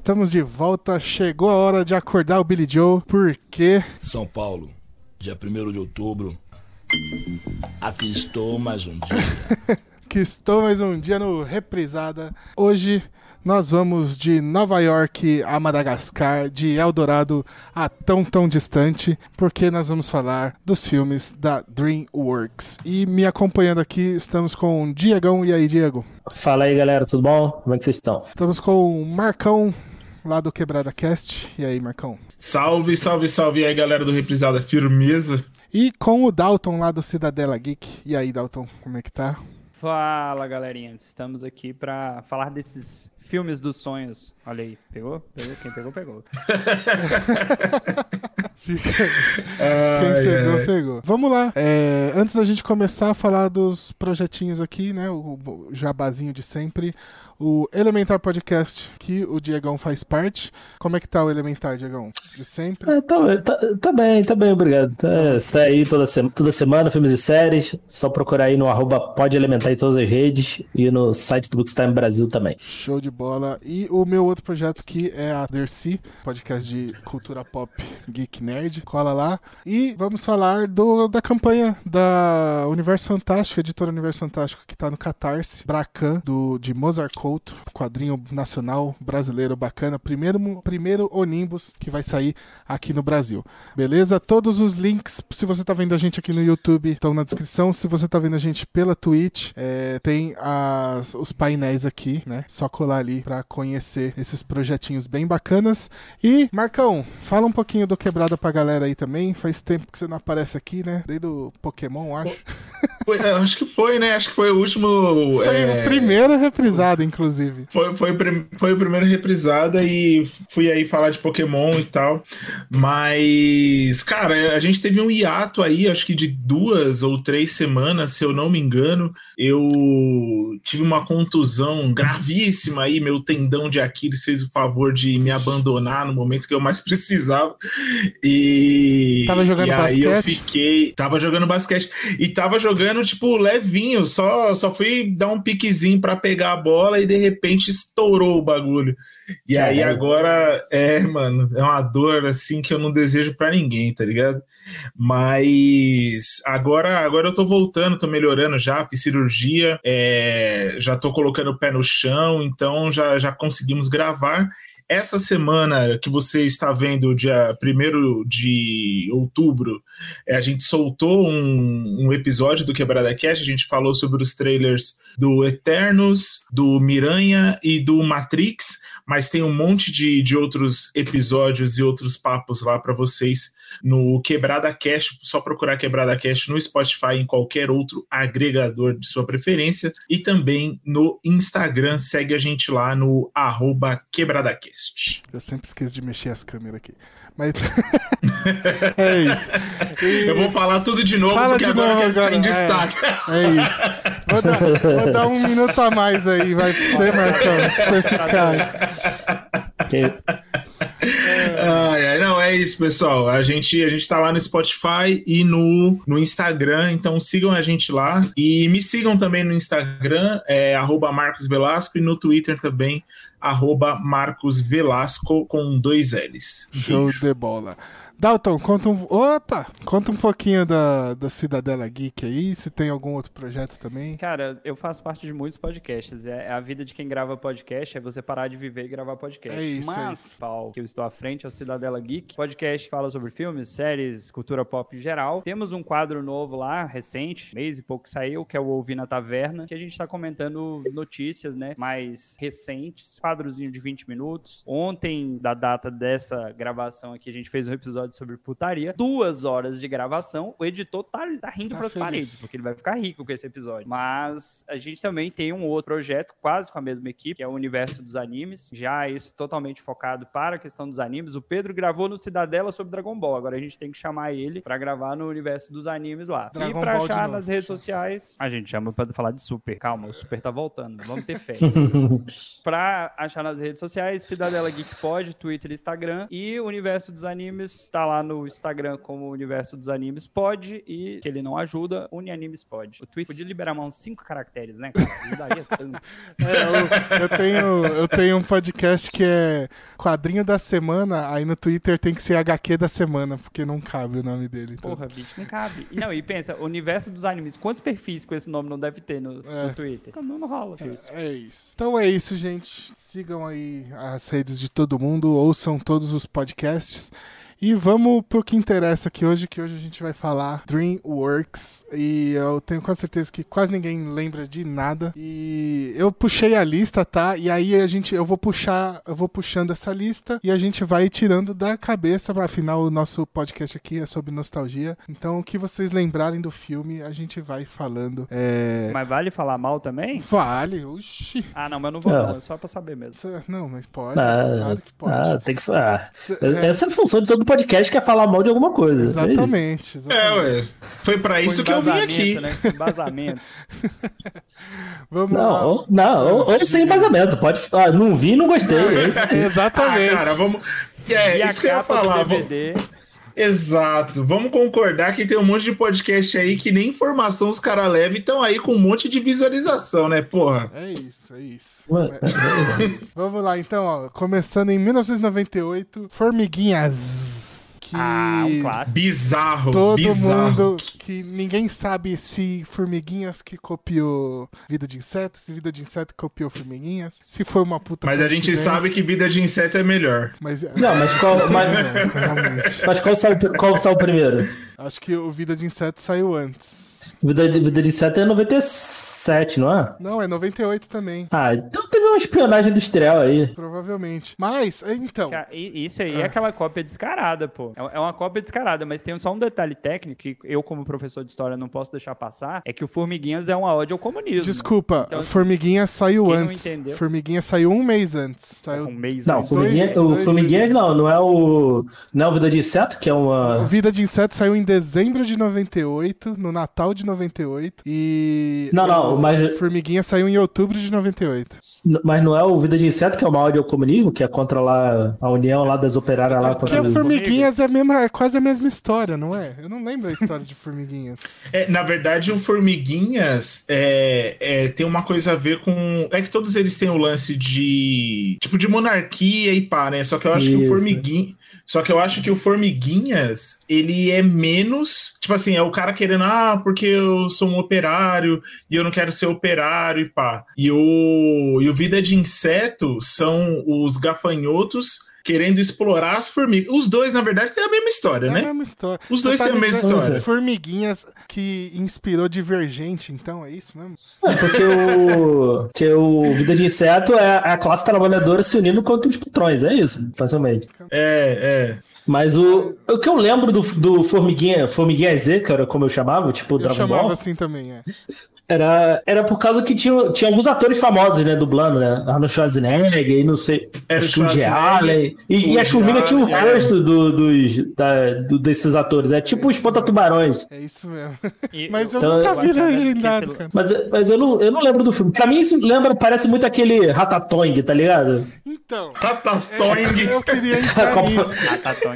Estamos de volta. Chegou a hora de acordar o Billy Joe, porque. São Paulo, dia 1 de outubro. Aqui estou mais um dia. que estou mais um dia no Reprisada. Hoje nós vamos de Nova York a Madagascar, de Eldorado a tão tão distante, porque nós vamos falar dos filmes da DreamWorks. E me acompanhando aqui estamos com o Diegão. E aí, Diego? Fala aí, galera, tudo bom? Como é que vocês estão? Estamos com o Marcão, lá do Quebrada Cast. E aí, Marcão? Salve, salve, salve e aí, galera do Reprisada, firmeza. E com o Dalton lá do Cidadela Geek. E aí, Dalton, como é que tá? Fala, galerinha. Estamos aqui para falar desses filmes dos sonhos. Olha aí, pegou? Pegou? Quem pegou, pegou. Fica... Quem pegou, pegou. Vamos lá. É, antes da gente começar a falar dos projetinhos aqui, né? O jabazinho de sempre o Elementar Podcast, que o Diegão faz parte. Como é que tá o Elementar, Diegão? De sempre? É, tá, tá, tá, bem, tá bem, obrigado. É, você tá aí toda, toda semana, filmes e séries. Só procurar aí no arroba Pode Elementar em todas as redes e no site do Bookstime Brasil também. Show de bola. E o meu outro projeto aqui é a Dercy, podcast de cultura pop geek nerd. Cola lá. E vamos falar do, da campanha da Universo Fantástico, editora Universo Fantástico, que tá no Catarse, Bracan, do, de Mozart Cole Couto, quadrinho nacional brasileiro bacana, primeiro, primeiro Onimbus que vai sair aqui no Brasil. Beleza? Todos os links, se você tá vendo a gente aqui no YouTube, estão na descrição. Se você tá vendo a gente pela Twitch, é, tem as, os painéis aqui, né? Só colar ali para conhecer esses projetinhos bem bacanas. E, Marcão, fala um pouquinho do Quebrada pra galera aí também. Faz tempo que você não aparece aqui, né? Desde o Pokémon, acho. Foi, é, acho que foi, né? Acho que foi o último. Foi é... o primeiro reprisado, inclusive. Foi, foi, foi o primeiro reprisada e fui aí falar de Pokémon e tal. Mas, cara, a gente teve um hiato aí, acho que de duas ou três semanas, se eu não me engano. Eu tive uma contusão gravíssima aí, meu tendão de Aquiles fez o favor de me abandonar no momento que eu mais precisava. E. Tava jogando e aí eu fiquei. Tava jogando basquete. E tava jogando, tipo, levinho, só, só fui dar um piquezinho para pegar a bola e de repente estourou o bagulho. E aí agora, é, mano, é uma dor assim que eu não desejo para ninguém, tá ligado? Mas agora, agora eu tô voltando, tô melhorando já, fiz cirurgia, é, já tô colocando o pé no chão, então já, já conseguimos gravar. Essa semana que você está vendo, dia 1 de outubro, é, a gente soltou um, um episódio do Quebrada Cash, a gente falou sobre os trailers do Eternos, do Miranha e do Matrix, mas tem um monte de, de outros episódios e outros papos lá para vocês no Quebrada Cash, só procurar Quebrada Cash no Spotify em qualquer outro agregador de sua preferência e também no Instagram, segue a gente lá no arroba QuebradaCast. Eu sempre esqueço de mexer as câmeras aqui. Mas é isso. E... Eu vou falar tudo de novo, Fala porque de agora novo, eu quero ficar em destaque. É, é isso. Vou dar, vou dar, um minuto a mais aí, vai pra você, Marcão, pra você ficar. Ai, não, é isso, pessoal. A gente, a gente tá lá no Spotify e no, no Instagram, então sigam a gente lá. E me sigam também no Instagram, é Marcos Velasco, e no Twitter também, arroba Marcos Velasco com dois L's. Show de bola. Dalton, conta um. Opa! Conta um pouquinho da, da Cidadela Geek aí, se tem algum outro projeto também. Cara, eu faço parte de muitos podcasts. É, é a vida de quem grava podcast, é você parar de viver e gravar podcast. É isso. Mas, é isso. Pau, que eu estou à frente é o Cidadela Geek. Podcast que fala sobre filmes, séries, cultura pop em geral. Temos um quadro novo lá, recente, mês e pouco saiu, que é o Ouvir na Taverna, que a gente está comentando notícias, né? Mais recentes. Quadrozinho de 20 minutos. Ontem, da data dessa gravação aqui, a gente fez um episódio episódio sobre putaria, duas horas de gravação. O editor tá, tá rindo tá pras feliz. paredes, porque ele vai ficar rico com esse episódio. Mas a gente também tem um outro projeto, quase com a mesma equipe, que é o Universo dos Animes. Já isso totalmente focado para a questão dos animes. O Pedro gravou no Cidadela sobre Dragon Ball. Agora a gente tem que chamar ele para gravar no Universo dos Animes lá. Dragon e pra Ball achar nas redes sociais, a gente chama para falar de Super. Calma, o Super tá voltando. Vamos ter fé. pra achar nas redes sociais, Cidadela Geek Pod, Twitter e Instagram. E o Universo dos Animes tá tá lá no Instagram como Universo dos Animes Pode e que ele não ajuda, Unianimes Pode. O Twitter podia liberar mais uns cinco caracteres, né? Cara? Ajudaria tanto. É, eu, eu tenho, eu tenho um podcast que é quadrinho da semana, aí no Twitter tem que ser HQ da semana, porque não cabe o nome dele. então. Porra, bicho, não cabe. E não, e pensa, Universo dos Animes, quantos perfis com esse nome não deve ter no, É. no Twitter? Não, não rola. Isso. É isso. Então é isso, gente. Sigam aí as redes de todo mundo, ouçam todos os podcasts. E vamos pro que interessa aqui hoje, que hoje a gente vai falar DreamWorks. E eu tenho quase certeza que quase ninguém lembra de nada. E eu puxei a lista, tá? E aí a gente, eu vou puxar, eu vou puxando essa lista e a gente vai tirando da cabeça. Afinal, o nosso podcast aqui é sobre nostalgia. Então, o que vocês lembrarem do filme, a gente vai falando. É... Mas vale falar mal também? Vale, oxi. Ah, não, mas eu não vou Ah. não, é só pra saber mesmo. Não, mas pode. Ah, claro que pode. ah, tem que falar. É. Essa é a função de todo podcast, que é falar mal de alguma coisa. Exatamente, É, exatamente. ué. Foi pra isso que eu vim aqui. Né? Embasamento. Vamos Não, lá. ou, não ou, ou sem embasamento. Pode. Ah, não vi, não gostei. É isso. Ah, Exatamente. cara, vamos. É, e isso que eu ia falar. Exato. Vamos concordar que tem um monte de podcast aí que nem informação os caras levam e estão aí com um monte de visualização, né, porra? É isso, é isso. É isso. Vamos lá, então, ó. Começando em 1998, Formiguinhas. Que Ah, um clássico. Bizarro, todo bizarro. mundo. Que ninguém sabe se Formiguinhas que copiou Vida de Inseto, se Vida de Inseto copiou Formiguinhas, se foi uma puta. Mas a gente sabe que vida de inseto é melhor. Mas, Não, mas qual. Mas, mas qual, saiu, qual saiu primeiro? Acho que o Vida de Inseto saiu antes. Vida de, Vida de Inseto é 97, não é? Não, é 98 também. Ah, então teve uma espionagem industrial aí. Provavelmente. Mas, então. Cara, Isso aí Ah. é aquela cópia descarada, pô. É é uma cópia descarada, mas tem só um detalhe técnico que eu, como professor de história, não posso deixar passar, é que o Formiguinhas é uma ódio ao comunismo. Desculpa, Então, Formiguinha saiu quem não antes. entendeu? Formiguinha saiu um mês antes. Saiu... Um mês Não, o antes. Formiguinha, dois- o dois Formiguinha não, não é o. Não é o Vida de Inseto, que é O uma. Vida de Inseto saiu em dezembro de 98, no Natal de 98. E. Não, não, o mas- Formiguinha saiu em outubro de 98. Mas não é o Vida de Inseto, que é uma ódio ao comunismo, que é contra lá a união lá das operárias lá Porque contra o. Formiguinhas é, a mesma, é quase a mesma história, não é? Eu não lembro a história de Formiguinhas. É, na verdade, o Formiguinhas é, é, tem uma coisa a ver com. É que todos eles têm o lance de. Tipo, de monarquia e pá, né? Só que eu acho que o Isso. Formiguinhas. Só que eu acho que o Formiguinhas, ele é menos. Tipo assim, é o cara querendo, ah, porque eu sou um operário e eu não quero ser operário e pá. E o, e o Vida de Inseto são os gafanhotos querendo explorar as formigas. Os dois, na verdade, têm a mesma história, É a né? mesma história. Os Você dois tá têm a me mesma história. Formiguinhas que inspirou Divergente, então, é isso mesmo? É, porque o, que o Vida de Inseto é a classe trabalhadora se unindo contra os patrões, é isso, facilmente. É, é. Mas o, o que eu lembro do, do Formiguinha, Formiguinha Z, que era como eu chamava, tipo o Eu Dragon chamava Ball, assim também, é. era, era por causa que tinha, tinha alguns atores famosos, né, dublando, né? Arnold Schwarzenegger e não sei, Era acho que o Allen. E, e as formigas tinham o é. rosto do, dos, da- do- desses atores, é tipo o Espanta-Tubarões. É isso mesmo. E Mas eu Então, nunca vi legendado, cara. Mas, mas eu, não, eu não lembro do filme. Pra mim isso lembra, parece muito aquele Ratatouille, tá ligado? Então, Ratatouille, eu queria entrar nisso.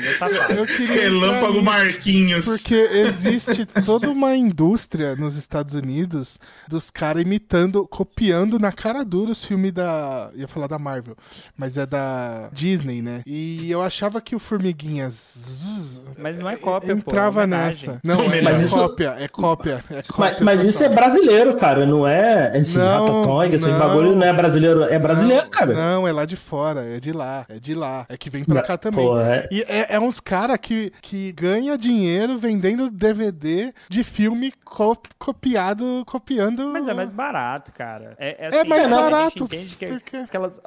É safado. Eu queria Relâmpago Marquinhos. Porque existe toda uma indústria nos Estados Unidos dos caras imitando, copiando na cara dura os filmes da. ia falar da Marvel, mas é da Disney, né? E eu achava que o Formiguinhas. Mas não é cópia, pô, Entrava é homenagem. nessa. Não, é, Mas é isso- cópia, é cópia. É Mas, cópia mas isso é brasileiro, cara, não é esse Ratatouille, esse bagulho não é brasileiro, é brasileiro, não, cara. Não, é lá de fora, é de lá, é de lá. É que vem pra cá também. pô, é- E é, é uns cara que, que ganha dinheiro vendendo DVD de filme co- copiado, copiando. Mas é mais barato, cara. É, É mais a gente barato, entende que é aquelas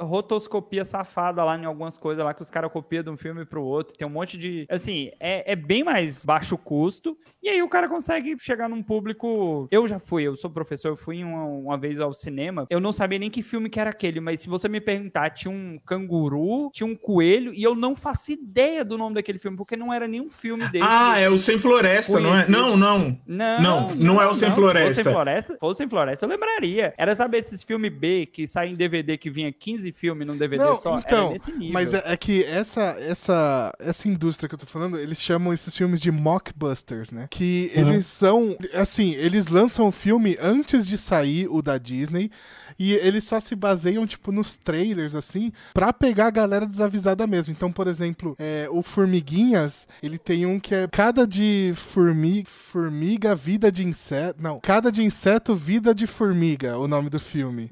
rotoscopia safada lá em algumas coisas lá que os caras copiam de um filme pro outro. Tem um monte de. Assim, é, é bem mais baixo custo. E aí o cara consegue chegar num público. Eu já fui, eu sou professor, eu fui uma, uma vez ao cinema. Eu não sabia nem que filme que era aquele, mas se você me perguntar, tinha um canguru, tinha um coelho, e eu não faço ideia do nome daquele filme, porque não era nenhum filme dele. Ah, é o Sem Floresta, não é? Conhecido. Não, não. Não, Não, não é o Sem Se Floresta. fosse Sem Floresta, fosse Sem Floresta, eu lembraria. Era, sabe, esses filmes B que saem em DVD que vinha 15 filmes num DVD Não, só? então, era nesse nível. Mas é, é que essa, essa, essa indústria que eu tô falando, eles chamam esses filmes de mockbusters, né? Que eles são, assim, eles lançam o filme antes de sair o da Disney e eles só se baseiam, tipo, nos trailers, assim, pra pegar a galera desavisada mesmo. Então, por exemplo, é, o Formiguinhas, ele tem um que é cada de formi formiga, vida de inseto. Não, cada de inseto, vida de formiga, o nome do filme.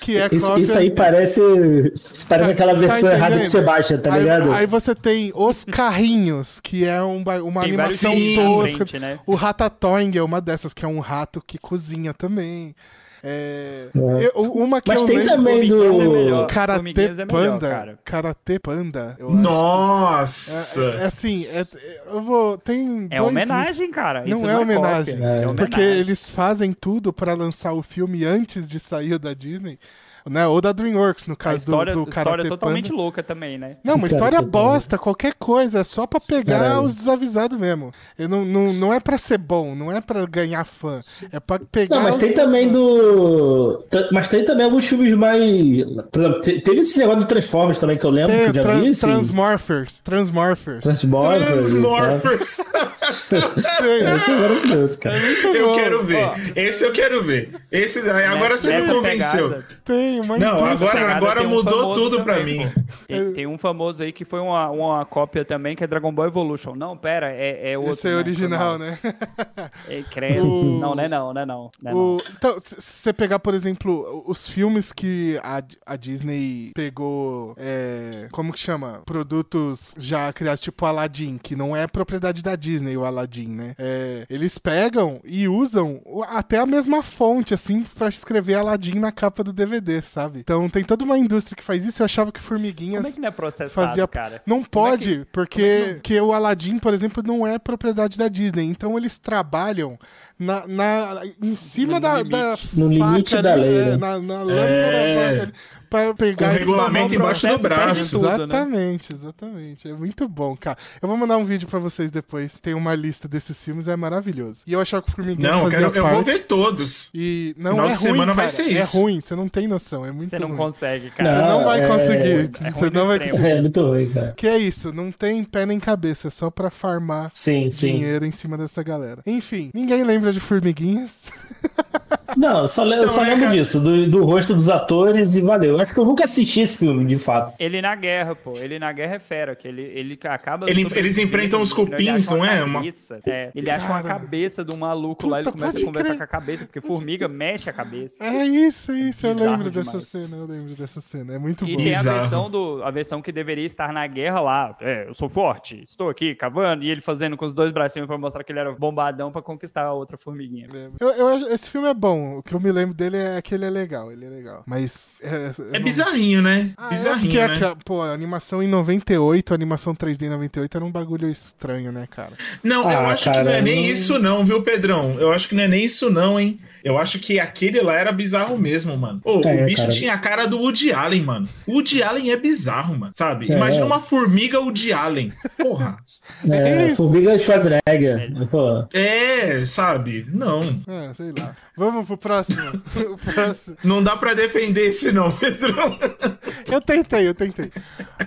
Que é isso, cópia- isso aí parece. Isso parece aquela Tá versão errada do entendendo? Sebastian, tá aí, ligado? aí você tem Os Carrinhos, que é um uma Tem animação tosca. frente, né? O Ratatouille é uma dessas, que é um rato que cozinha também. É, É. eu- uma que Mas eu tem lembro- também é do. Karate é melhor, Panda. cara. Karate Panda. eu acho. Nossa! É, é assim, é- é- eu vou. Tem É dois homenagem, cara. Não Isso é homenagem. cópia, É. é Porque homenagem. eles fazem tudo pra lançar o filme antes de sair da Disney, né? Ou da DreamWorks, no A caso história, do, do história Karate totalmente Panda. louca também, né? Não, uma Karate história Panda. bosta, qualquer coisa, é só pra pegar Caralho. os desavisados mesmo. Eu não, não, não é pra ser bom, não é pra ganhar fã, é pra pegar Não, mas tem também desavisados. do. Mas tem também alguns filmes mais. Por exemplo, te- teve esse negócio do Transformers também que eu lembro, que Tem eu já vi. Transmorphers, Transmorphers. Transmorphers. Transmorphers! É, esse é maravilhoso, cara. eu bom. quero ver. Ó. Esse eu quero ver. Esse daí, agora você me convenceu. Tem uma Não, agora- agora um mudou tudo pra também, mim. Tem, tem um famoso aí que foi uma, uma cópia também, que é Dragon Ball Evolution. Não, pera, é, é outro. Esse é né? original, né? É, credo. O- Não, não é não, não é não. não, é O- não. então, se você pegar, por exemplo, os filmes que a, a Disney pegou, é, como que chama? Produtos já criados, tipo Aladdin, que não é propriedade da Disney, o Aladdin, né? É, eles pegam e usam até a mesma fonte, assim, pra escrever Aladdin na capa do DVD, sabe? Então tem toda uma indústria que faz isso. Eu achava que Formiguinhas Como é que não é processado, fazia. cara? Não é pode, que- porque é que não- que o Aladdin, por exemplo, não é propriedade da Disney. Então eles trabalham na, na- em cima No da, limite. da No limite faca da ali, lei, é, né? na, na lâmina É. da faca ali, pra pegar Com esses regulamento embaixo do braço. tudo, né? Exatamente, exatamente. É muito bom, cara. Eu vou mandar um vídeo pra vocês depois. Tem uma lista desses filmes, é maravilhoso. E eu achava que o Formiguinhas Não, eu, fazia quero, eu vou ver todos. E não Final é de ruim, semana vai cara. ser É isso. ruim, você não tem noção, é muito Você não ruim. consegue, Você cara. não vai é- conseguir. é você não vai conseguir. É muito ruim, cara. Que é isso, não tem pé nem cabeça, é só pra farmar Sim, sim. dinheiro em cima dessa galera. Enfim, ninguém lembra de Formiguinhas. Não, eu só, le- Então, só né, lembro cara? disso, do, do rosto dos atores e valeu. Acho que eu nunca assisti esse filme, de fato. Ele na guerra, pô. Ele na guerra é fera, que ele, ele acaba. Ele- eles enfrentam os cupins, não é? Uma-. É, ele acha uma cabeça do maluco lá, ele Puta, começa a conversar crer. com a cabeça, porque formiga mexe a cabeça. É isso, é isso. Eu Bizarro lembro dessa demais. cena, eu lembro dessa cena. É muito E bom. tem a versão, do, a versão que deveria estar na guerra lá. É, eu sou forte, estou aqui cavando. E ele fazendo com os dois bracinhos pra mostrar que ele era bombadão pra conquistar a outra formiguinha. Eu, eu acho- esse filme é bom. O que eu me lembro dele é que ele é legal. Ele é legal. Mas. É, eu É não- bizarrinho, né? Ah, bizarrinho, é né? porque, pô, a animação em 98, a animação 3D em 98 era um bagulho estranho, né, cara? Não, eu Ah, acho que cara, não é nem não- isso não, viu, Pedrão? Eu acho que não é nem isso não, hein? Eu acho que aquele lá era bizarro mesmo, mano. Ô, É, o bicho cara. tinha a cara do Woody Allen, mano. O Woody Allen é bizarro, mano, sabe? É. Imagina uma formiga Woody Allen. Porra. É. Formiga Schwarzenegger. É, sabe? Não. Ah, sei lá. Vamos pro próximo. o próximo. Não dá pra defender esse não, Pedrão. Eu tentei, eu tentei.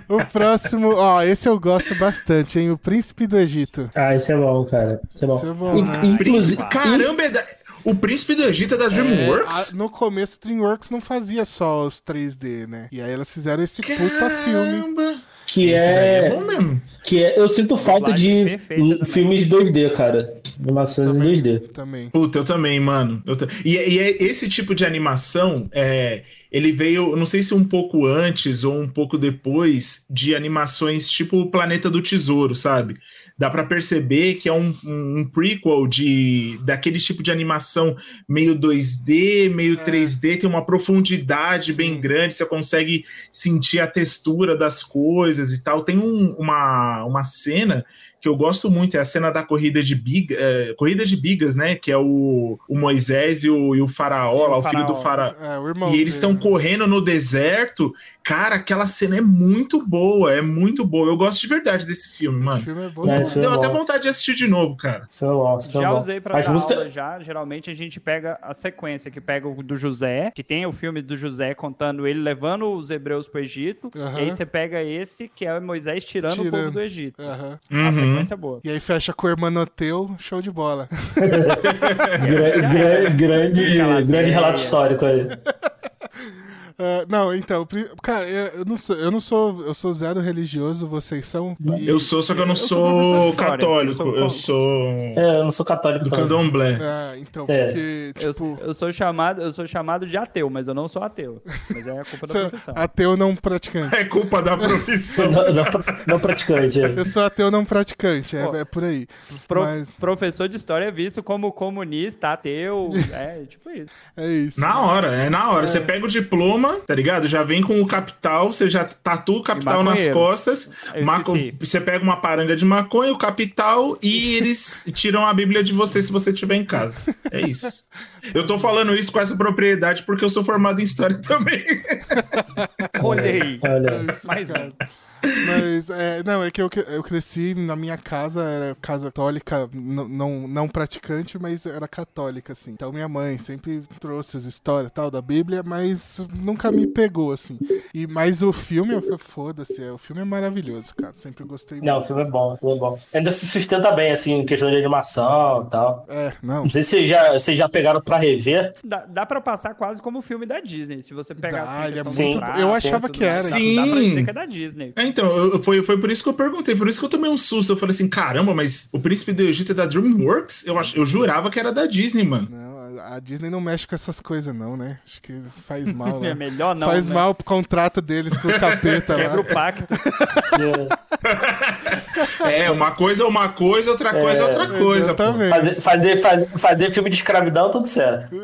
O próximo, ó, esse eu gosto bastante, hein? O Príncipe do Egito. ah, esse é bom, cara. Esse é bom. Esse é bom, né? Inclusive. Caramba, é da... o príncipe do Egito é da DreamWorks? É, a- no começo, DreamWorks não fazia só os 3D, né? E aí elas fizeram esse puta filme. Que Esse é é, bom mesmo. que é. Eu sinto falta de perfeita também. filmes 2D, cara. Animações em 2D. Também. Puta, eu também, mano. Eu e, e é- esse tipo de animação, é, ele veio, não sei se um pouco antes ou um pouco depois de animações tipo o Planeta do Tesouro, sabe? Dá para perceber que é um, um, prequel de daquele tipo de animação meio 2D, meio é. 3D, tem uma profundidade Sim. bem grande, você consegue sentir a textura das coisas e tal. Tem um, uma, uma cena que eu gosto muito, é a cena da corrida de biga, é, corrida de bigas, né? Que é o, o Moisés e o, e o faraó, lá, o, filho do faraó. É, e eles estão correndo no deserto. Cara, aquela cena é muito boa, é muito boa. Eu gosto de verdade desse filme, mano. Esse filme é bom. É, Deu é até vontade de assistir de novo, cara. É bom, já usei pra Mas dar música... aula já. Geralmente a gente pega a sequência, que pega o do José, que tem o filme do José contando ele levando os hebreus pro Egito. Uhum. E aí você pega esse, que é Moisés tirando, tirando. o povo do Egito. Uhum. Uhum uhum. boa. E aí fecha com o Hermanoteu, show de bola. grande, grande, grande relato histórico aí. Uh, não, então, cara, eu não sou, eu não sou, eu sou zero religioso, vocês são. E... Eu sou, só que eu não eu sou, sou católico. Eu sou, É, eu não sou católico. Do candomblé. Ah, então, é. porque, tipo... eu, eu, sou chamado, eu sou chamado de ateu, mas eu não sou ateu. Mas é a culpa da profissão. Ateu não praticante. É culpa da profissão. não, não, não, praticante. É. Eu sou ateu não praticante, é, é por aí. Pro, mas... Professor de história é visto como comunista, ateu, é tipo isso. É isso. Na hora, é na hora. É. Você pega o diploma tá ligado? Já vem com o capital, você já tatua o capital nas costas. Maco... Você pega uma paranga de maconha, o capital, e eles tiram a Bíblia de você se você estiver em casa. É isso. Eu tô falando isso com essa propriedade porque eu sou formado em história também. Olhei. Olha. Mais um. Mas, é, não, é que eu, eu cresci na minha casa, era casa católica, não, não praticante, mas era católica, assim. Então minha mãe sempre trouxe as histórias tal da Bíblia, mas nunca me pegou, assim. E, mas o filme, foda-se, é, o filme é maravilhoso, cara. Sempre gostei muito. Não, o filme é bom, o filme é bom. Ainda se sustenta bem, assim, em questão de animação e tal. É, não. Não sei se vocês já, vocês já pegaram pra rever. Dá, dá pra passar quase como o filme da Disney, se você pegar dá, assim, ele é muito... Eu achava que era. Sim. Dá, dá pra dizer que é da Disney. É, então, eu, foi, foi por isso que eu perguntei, por isso que eu tomei um susto. Eu falei assim, caramba, mas o Príncipe do Egito é da DreamWorks? Eu, ach, eu jurava que era da Disney, mano. Não, a Disney não mexe com essas coisas, não, né? Acho que faz mal. é melhor não. Faz né? mal pro contrato deles com o capeta Quebra lá. o pacto. é, uma coisa é uma coisa, outra coisa é outra coisa. Fazer, fazer, fazer, fazer, filme de escravidão, tudo certo.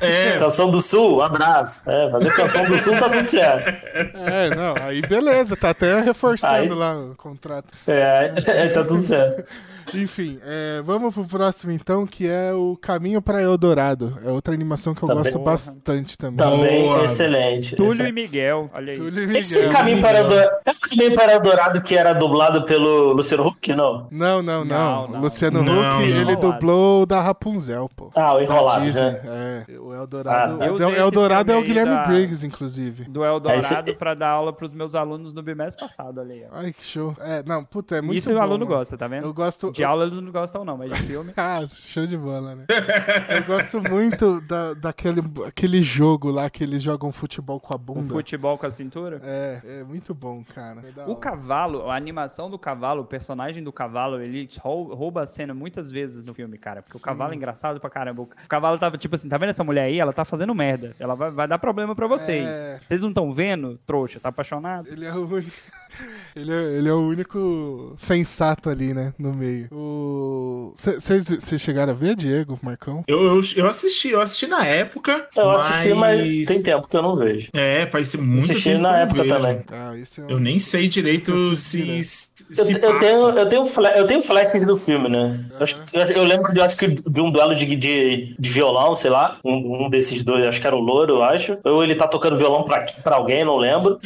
É. Canção do Sul, um abraço. É, fazer Canção do Sul tá tudo certo. É, não, aí beleza, tá até reforçando aí, lá o contrato. É, é, tá tudo certo. Enfim, é, vamos pro próximo então, que é o Caminho para Eldorado. É outra animação que eu também, gosto bastante também. Também Boa. excelente. Túlio excelente. e Miguel, olha aí. Túlio e Miguel. Esse Caminho para Eldorado, é o Caminho para Eldorado que era dublado pelo Luciano Huck, não? Não, não, não. não, não. Luciano não, Huck, ele dublou da Rapunzel, pô. Ah, o Enrolado, né? É, o Eldorado. Ah, tá. Eldorado é o Guilherme da... Briggs, inclusive. Do Eldorado é para dar aula pros meus alunos no bimestre passado, olha aí. Ai, que show. É, não, puta, é muito Isso bom, o aluno mano. gosta, tá vendo? Eu gosto... De aula eles não gostam não, mas de filme... ah, show de bola, né? eu gosto muito da, daquele aquele jogo lá que eles jogam futebol com a bunda. Um futebol com a cintura? É, é muito bom, cara. É o cavalo, a animação do cavalo, o personagem do cavalo, ele rouba a cena muitas vezes no filme, cara. Porque Sim. o cavalo é engraçado pra caramba. O cavalo tava tipo assim, tá vendo essa mulher aí? Ela tá fazendo merda. Ela vai, vai dar problema pra vocês. É... Vocês não estão vendo? Trouxa, tá apaixonado? Ele é o único. Ele é, ele é o único sensato ali, né? No meio. Vocês chegaram a ver, Diego, Marcão? Eu, eu, eu, assisti, eu assisti na época. Eu mas... assisti, mas tem tempo que eu não vejo. É, faz muito assisti tempo. na época vejo. também. Ah, é um... Eu nem sei direito se. se eu, eu, tenho, eu, tenho eu tenho flash do filme, né? Eu, eu, lembro de, acho que, de um duelo de, de, de violão, sei lá. Um, um, desses dois, acho que era o Louro, eu acho. Ou ele tá tocando violão pra, pra alguém, não lembro.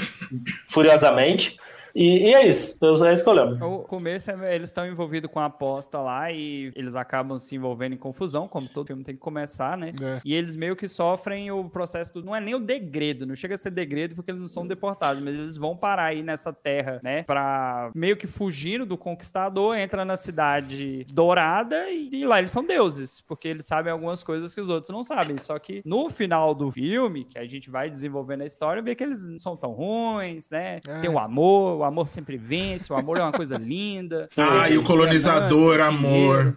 Furiosamente. E, e, é isso, é isso que eu lembro. O começo, é, eles estão envolvidos com a aposta lá e eles acabam se envolvendo em confusão, como todo filme tem que começar, né? É. E eles meio que sofrem o processo do. Não é nem o degredo, não chega a ser degredo porque eles não são deportados, mas eles vão parar aí nessa terra, né? Pra meio que fugindo do conquistador, entra na cidade dourada e, e lá eles são deuses, porque eles sabem algumas coisas que os outros não sabem. Só que no final do filme, que a gente vai desenvolvendo a história, vê que eles não são tão ruins, né? É. Tem o amor, o amor sempre vence, o amor é uma coisa linda. Ah, e o colonizador, amor.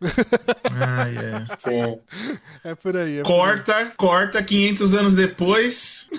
ah, yeah. Sim. É por aí. É corta, por aí. corta 500 anos depois.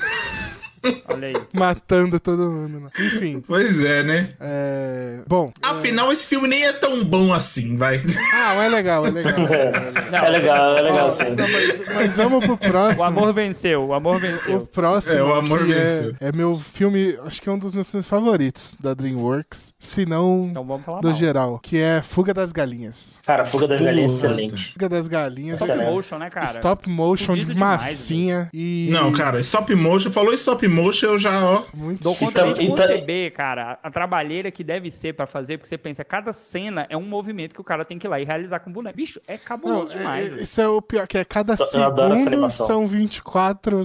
Olha aí. matando todo mundo. né? Enfim, Pois é, né? é... Bom, Afinal, esse filme nem é tão bom assim, vai. ah, é legal, é legal. Não, É legal, é legal Ó, sim. não, mas, mas vamos pro próximo. O amor venceu, o amor O venceu. próximo É, o amor que venceu. é, é meu filme, acho que é um dos meus filmes favoritos da DreamWorks, se não Então vamos falar do mal. geral, que é Fuga das Galinhas. Cara, Fuga das Galinhas é excelente. Fuga das Galinhas, Excelente. Stop motion, né, cara? stop motion Fudido de demais, massinha e Não, cara, stop motion, falou stop motion, eu já, ó. muito Dou conta Então- de então- conceber, cara, a trabalheira que deve ser pra fazer, porque você pensa, cada cena é um movimento que o cara tem que ir lá e realizar com o boneco. Bicho, é Não, cabuloso é- demais. é- isso é o pior, que é cada Eu segundo são 24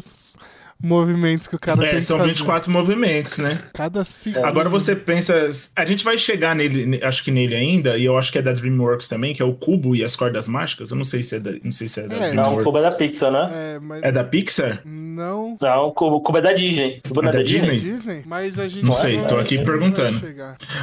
movimentos que o cara tem É, que são fazer. 24 movimentos, né? Cada segundo. Agora você pensa. A gente vai chegar nele, ne- acho que nele ainda, e eu acho que é da DreamWorks também, que é o Cubo e as Cordas Mágicas. Eu não sei se é da, não sei se é da É, Não, o. Cubo é da Pixar, né? É, mas É da Pixar? não Não, o Cubo, o Cubo é da Disney. O Cubo É é da da Disney? Disney? Disney, mas a gente Não sei, vai- tô aqui perguntando.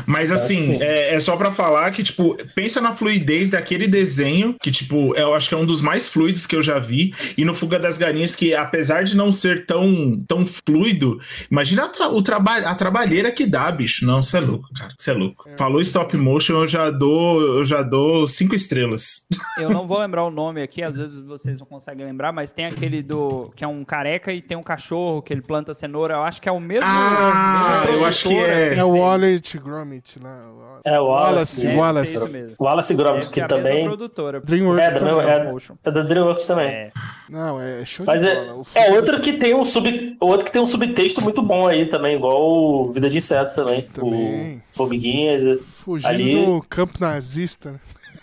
Mas assim, sim. é, é só pra falar que, tipo, pensa na fluidez daquele desenho, que, tipo, eu acho que é um dos mais fluidos que eu já vi. E no Fuga das Galinhas, que apesar de não ser tão, tão fluido, imagina a, tra- o traba a trabalheira que dá, bicho. Não, você é louco, cara. Você é louco. Falou stop motion, eu já dou, eu já dou cinco estrelas. Eu não vou lembrar o nome aqui, às vezes vocês não conseguem lembrar, mas tem aquele do. que é um careca e tem um cachorro que ele planta cenoura. Eu acho que é o mesmo. Ah, mesmo eu acho que é. quer É o Wallace Gromit, né? É o Wallace, Wallace. deve Wallace. Wallace Gromit, ser que também produtora. DreamWorks É, da também. mesma- é- Motion. é da DreamWorks também. É. Não, é show Mas de é, bola. O é filme- outro que tem um sub, outro que tem um subtexto muito bom aí também, igual o Vida de Inseto também. Também. O Formiguinhas. Fugindo ali- do campo nazista. né?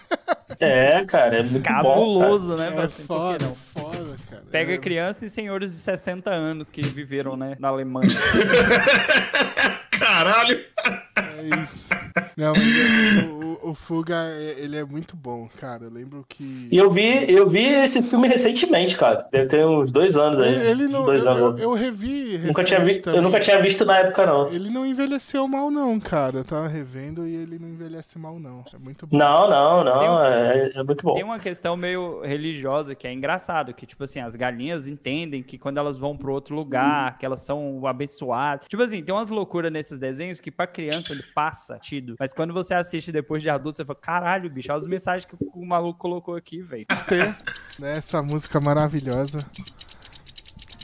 É, cara, é muito bom. cara. Cabuloso, né? É Mas, assim, foda, não? foda, cara. Pega é, crianças e senhores de 60 anos que viveram, né, na Alemanha. Caralho! É isso. Não, mas é- o, o- o Fuga, é- ele é muito bom, cara. Eu lembro que. E eu vi, eu vi esse filme recentemente, cara. Deve ter uns dois anos aí. Ele, ele não. dois Eu, anos. eu, eu revi. nunca tinha recente vi, eu nunca tinha visto na época, não. Ele não envelheceu mal, não, cara. Eu tava revendo e ele não envelhece mal, não. É muito bom. Não, não, Tem um- não. É, é muito bom. Tem uma questão meio religiosa que é engraçado, que, tipo assim, as galinhas entendem que quando elas vão pro outro lugar, que elas são abençoadas. Tipo assim, tem umas loucuras nesses desenhos que pra criança ele passa tido. Mas quando você assiste depois de adulto, você fala, caralho, bicho, olha as mensagens que o maluco colocou aqui, velho. né, essa música maravilhosa.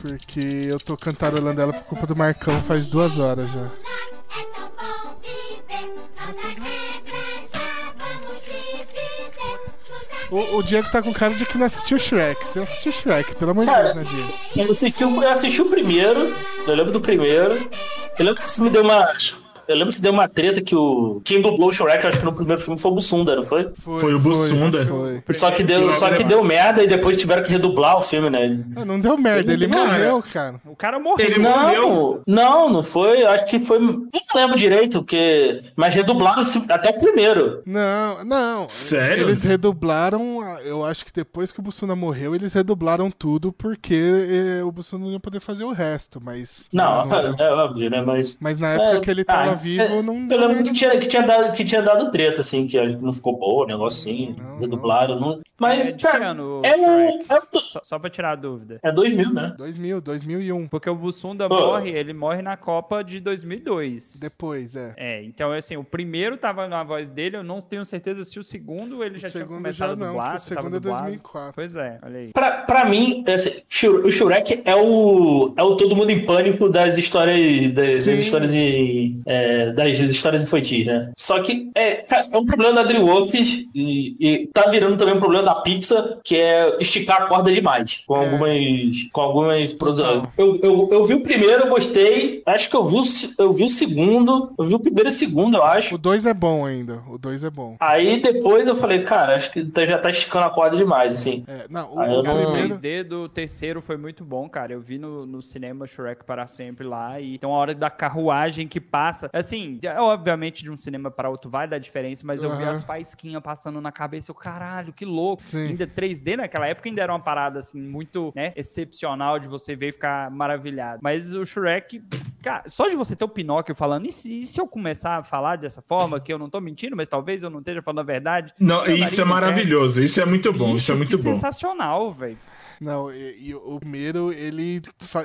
Porque eu tô cantarolando ela por culpa do Marcão faz duas horas já. O, o Diego tá com cara de que não assistiu Shrek. Você assistiu Shrek, pelo amor de Deus, né, Diego? Eu assisti, o- eu assisti o primeiro, eu lembro do primeiro. Eu lembro que isso me deu uma. Eu lembro que deu uma treta que o. Quem dublou o Shrek, acho que no primeiro filme foi o Bussunda, não foi? Foi o Bussunda. Foi. Só que deu, só que deu merda e depois tiveram que redublar o filme, né? Ah, Não deu merda, ele Cara, morreu, cara. O cara morreu. Ele morreu. Não, não, não foi. Acho que foi. Não lembro direito, porque. Mas redublaram até o primeiro. Não, não. Sério? Eles redublaram, eu acho que depois que o Bussuna morreu, eles redublaram tudo porque eh, o Bussuna não ia poder fazer o resto, mas... Não, deu. é óbvio, né? Mas. Mas na época É, que ele tava ah, vivo, é, não Eu lembro merda. que tinha, que, tinha dado, que tinha dado treta, assim, que não ficou bom, o negócio assim, Não, não. redublaram. Não... Mas, É de que cara, ano, é, um, Shrek? é, Só, só pra tirar a dúvida. é 2000, né? 2000, 2001. Porque o Bussunda Pô. morre, ele morre na Copa de 2002. Depois, é. É, então assim, o primeiro tava na voz dele, eu não tenho certeza se o segundo ele O já tinha segundo começado já a não, dublar, que o se tava segundo é dublado. 2004. Pois é, olha aí. Pra, pra mim, esse, Shur- o Shurek é o, é o todo mundo em pânico das histórias das, das histórias em, é, das histórias infantis, né? Só que é, cara, é um problema da DreamWorks e, e tá virando também um problema da pizza, que é esticar a corda demais com É. algumas com algumas produções. Eu, eu, eu vi o primeiro, eu gostei. Acho que eu vi o, eu vi o segundo, eu vi o primeiro e o segundo, eu acho. O 2 é bom ainda, o 2 é bom. Aí depois eu falei, cara, acho que tá- já tá esticando a corda demais, assim. É, não, o, eu o não- O primeiro... 3D do terceiro foi muito bom, cara. Eu vi no, no cinema Shrek para sempre lá. E tem uma hora da carruagem que passa. Assim, é, obviamente de um cinema para outro vai dar diferença, mas eu vi as faísquinhas passando na cabeça. Eu, caralho, que louco. Sim. Ainda 3D naquela época ainda era uma parada assim, muito né, excepcional de você ver e ficar maravilhado. Mas o Shrek, cara, só de você ter o Pinóquio falando, e se, e se eu começar a falar dessa forma, que eu não tô mentindo, mas talvez eu não esteja falando a verdade? Não, isso é maravilhoso, isso é muito bom, Bicho, isso é muito que bom. sensacional, velho. Não, e, e o primeiro, ele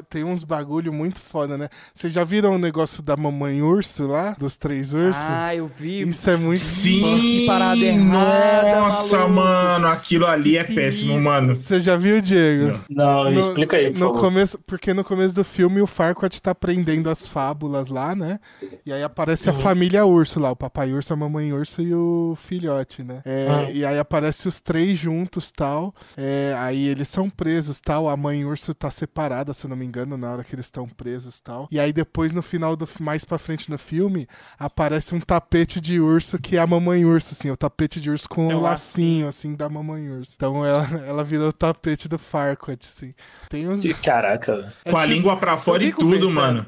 tem uns bagulho muito foda, né? Vocês já viram o negócio da mamãe urso lá? Dos três ursos? Ah, eu vi. Isso é muito Sim, Que parada errada, nossa, maluco. mano, aquilo ali é péssimo, mano. Você já viu, Diego? Não, No- explica aí, por no favor. começo, porque no começo do filme o Farquaad tá aprendendo as fábulas lá, né? E aí aparece a Uhum. família urso lá, o papai urso, a mamãe urso e o filhote, né? É, Ah. E aí aparece os três juntos tal. É, aí eles são presos tal. A mãe urso tá separada, se eu não me engano, na hora que eles estão presos tal. E aí depois no final do mais pra frente no filme aparece um tapete de urso que é a mamãe urso, assim, o tapete de urso com É o um lacinho assim da mamãe urso. Então ela, ela virou o tapete do Farquaad, assim. Tem uns Caraca, velho. Com a tipo- língua pra fora e tudo, pensando. mano.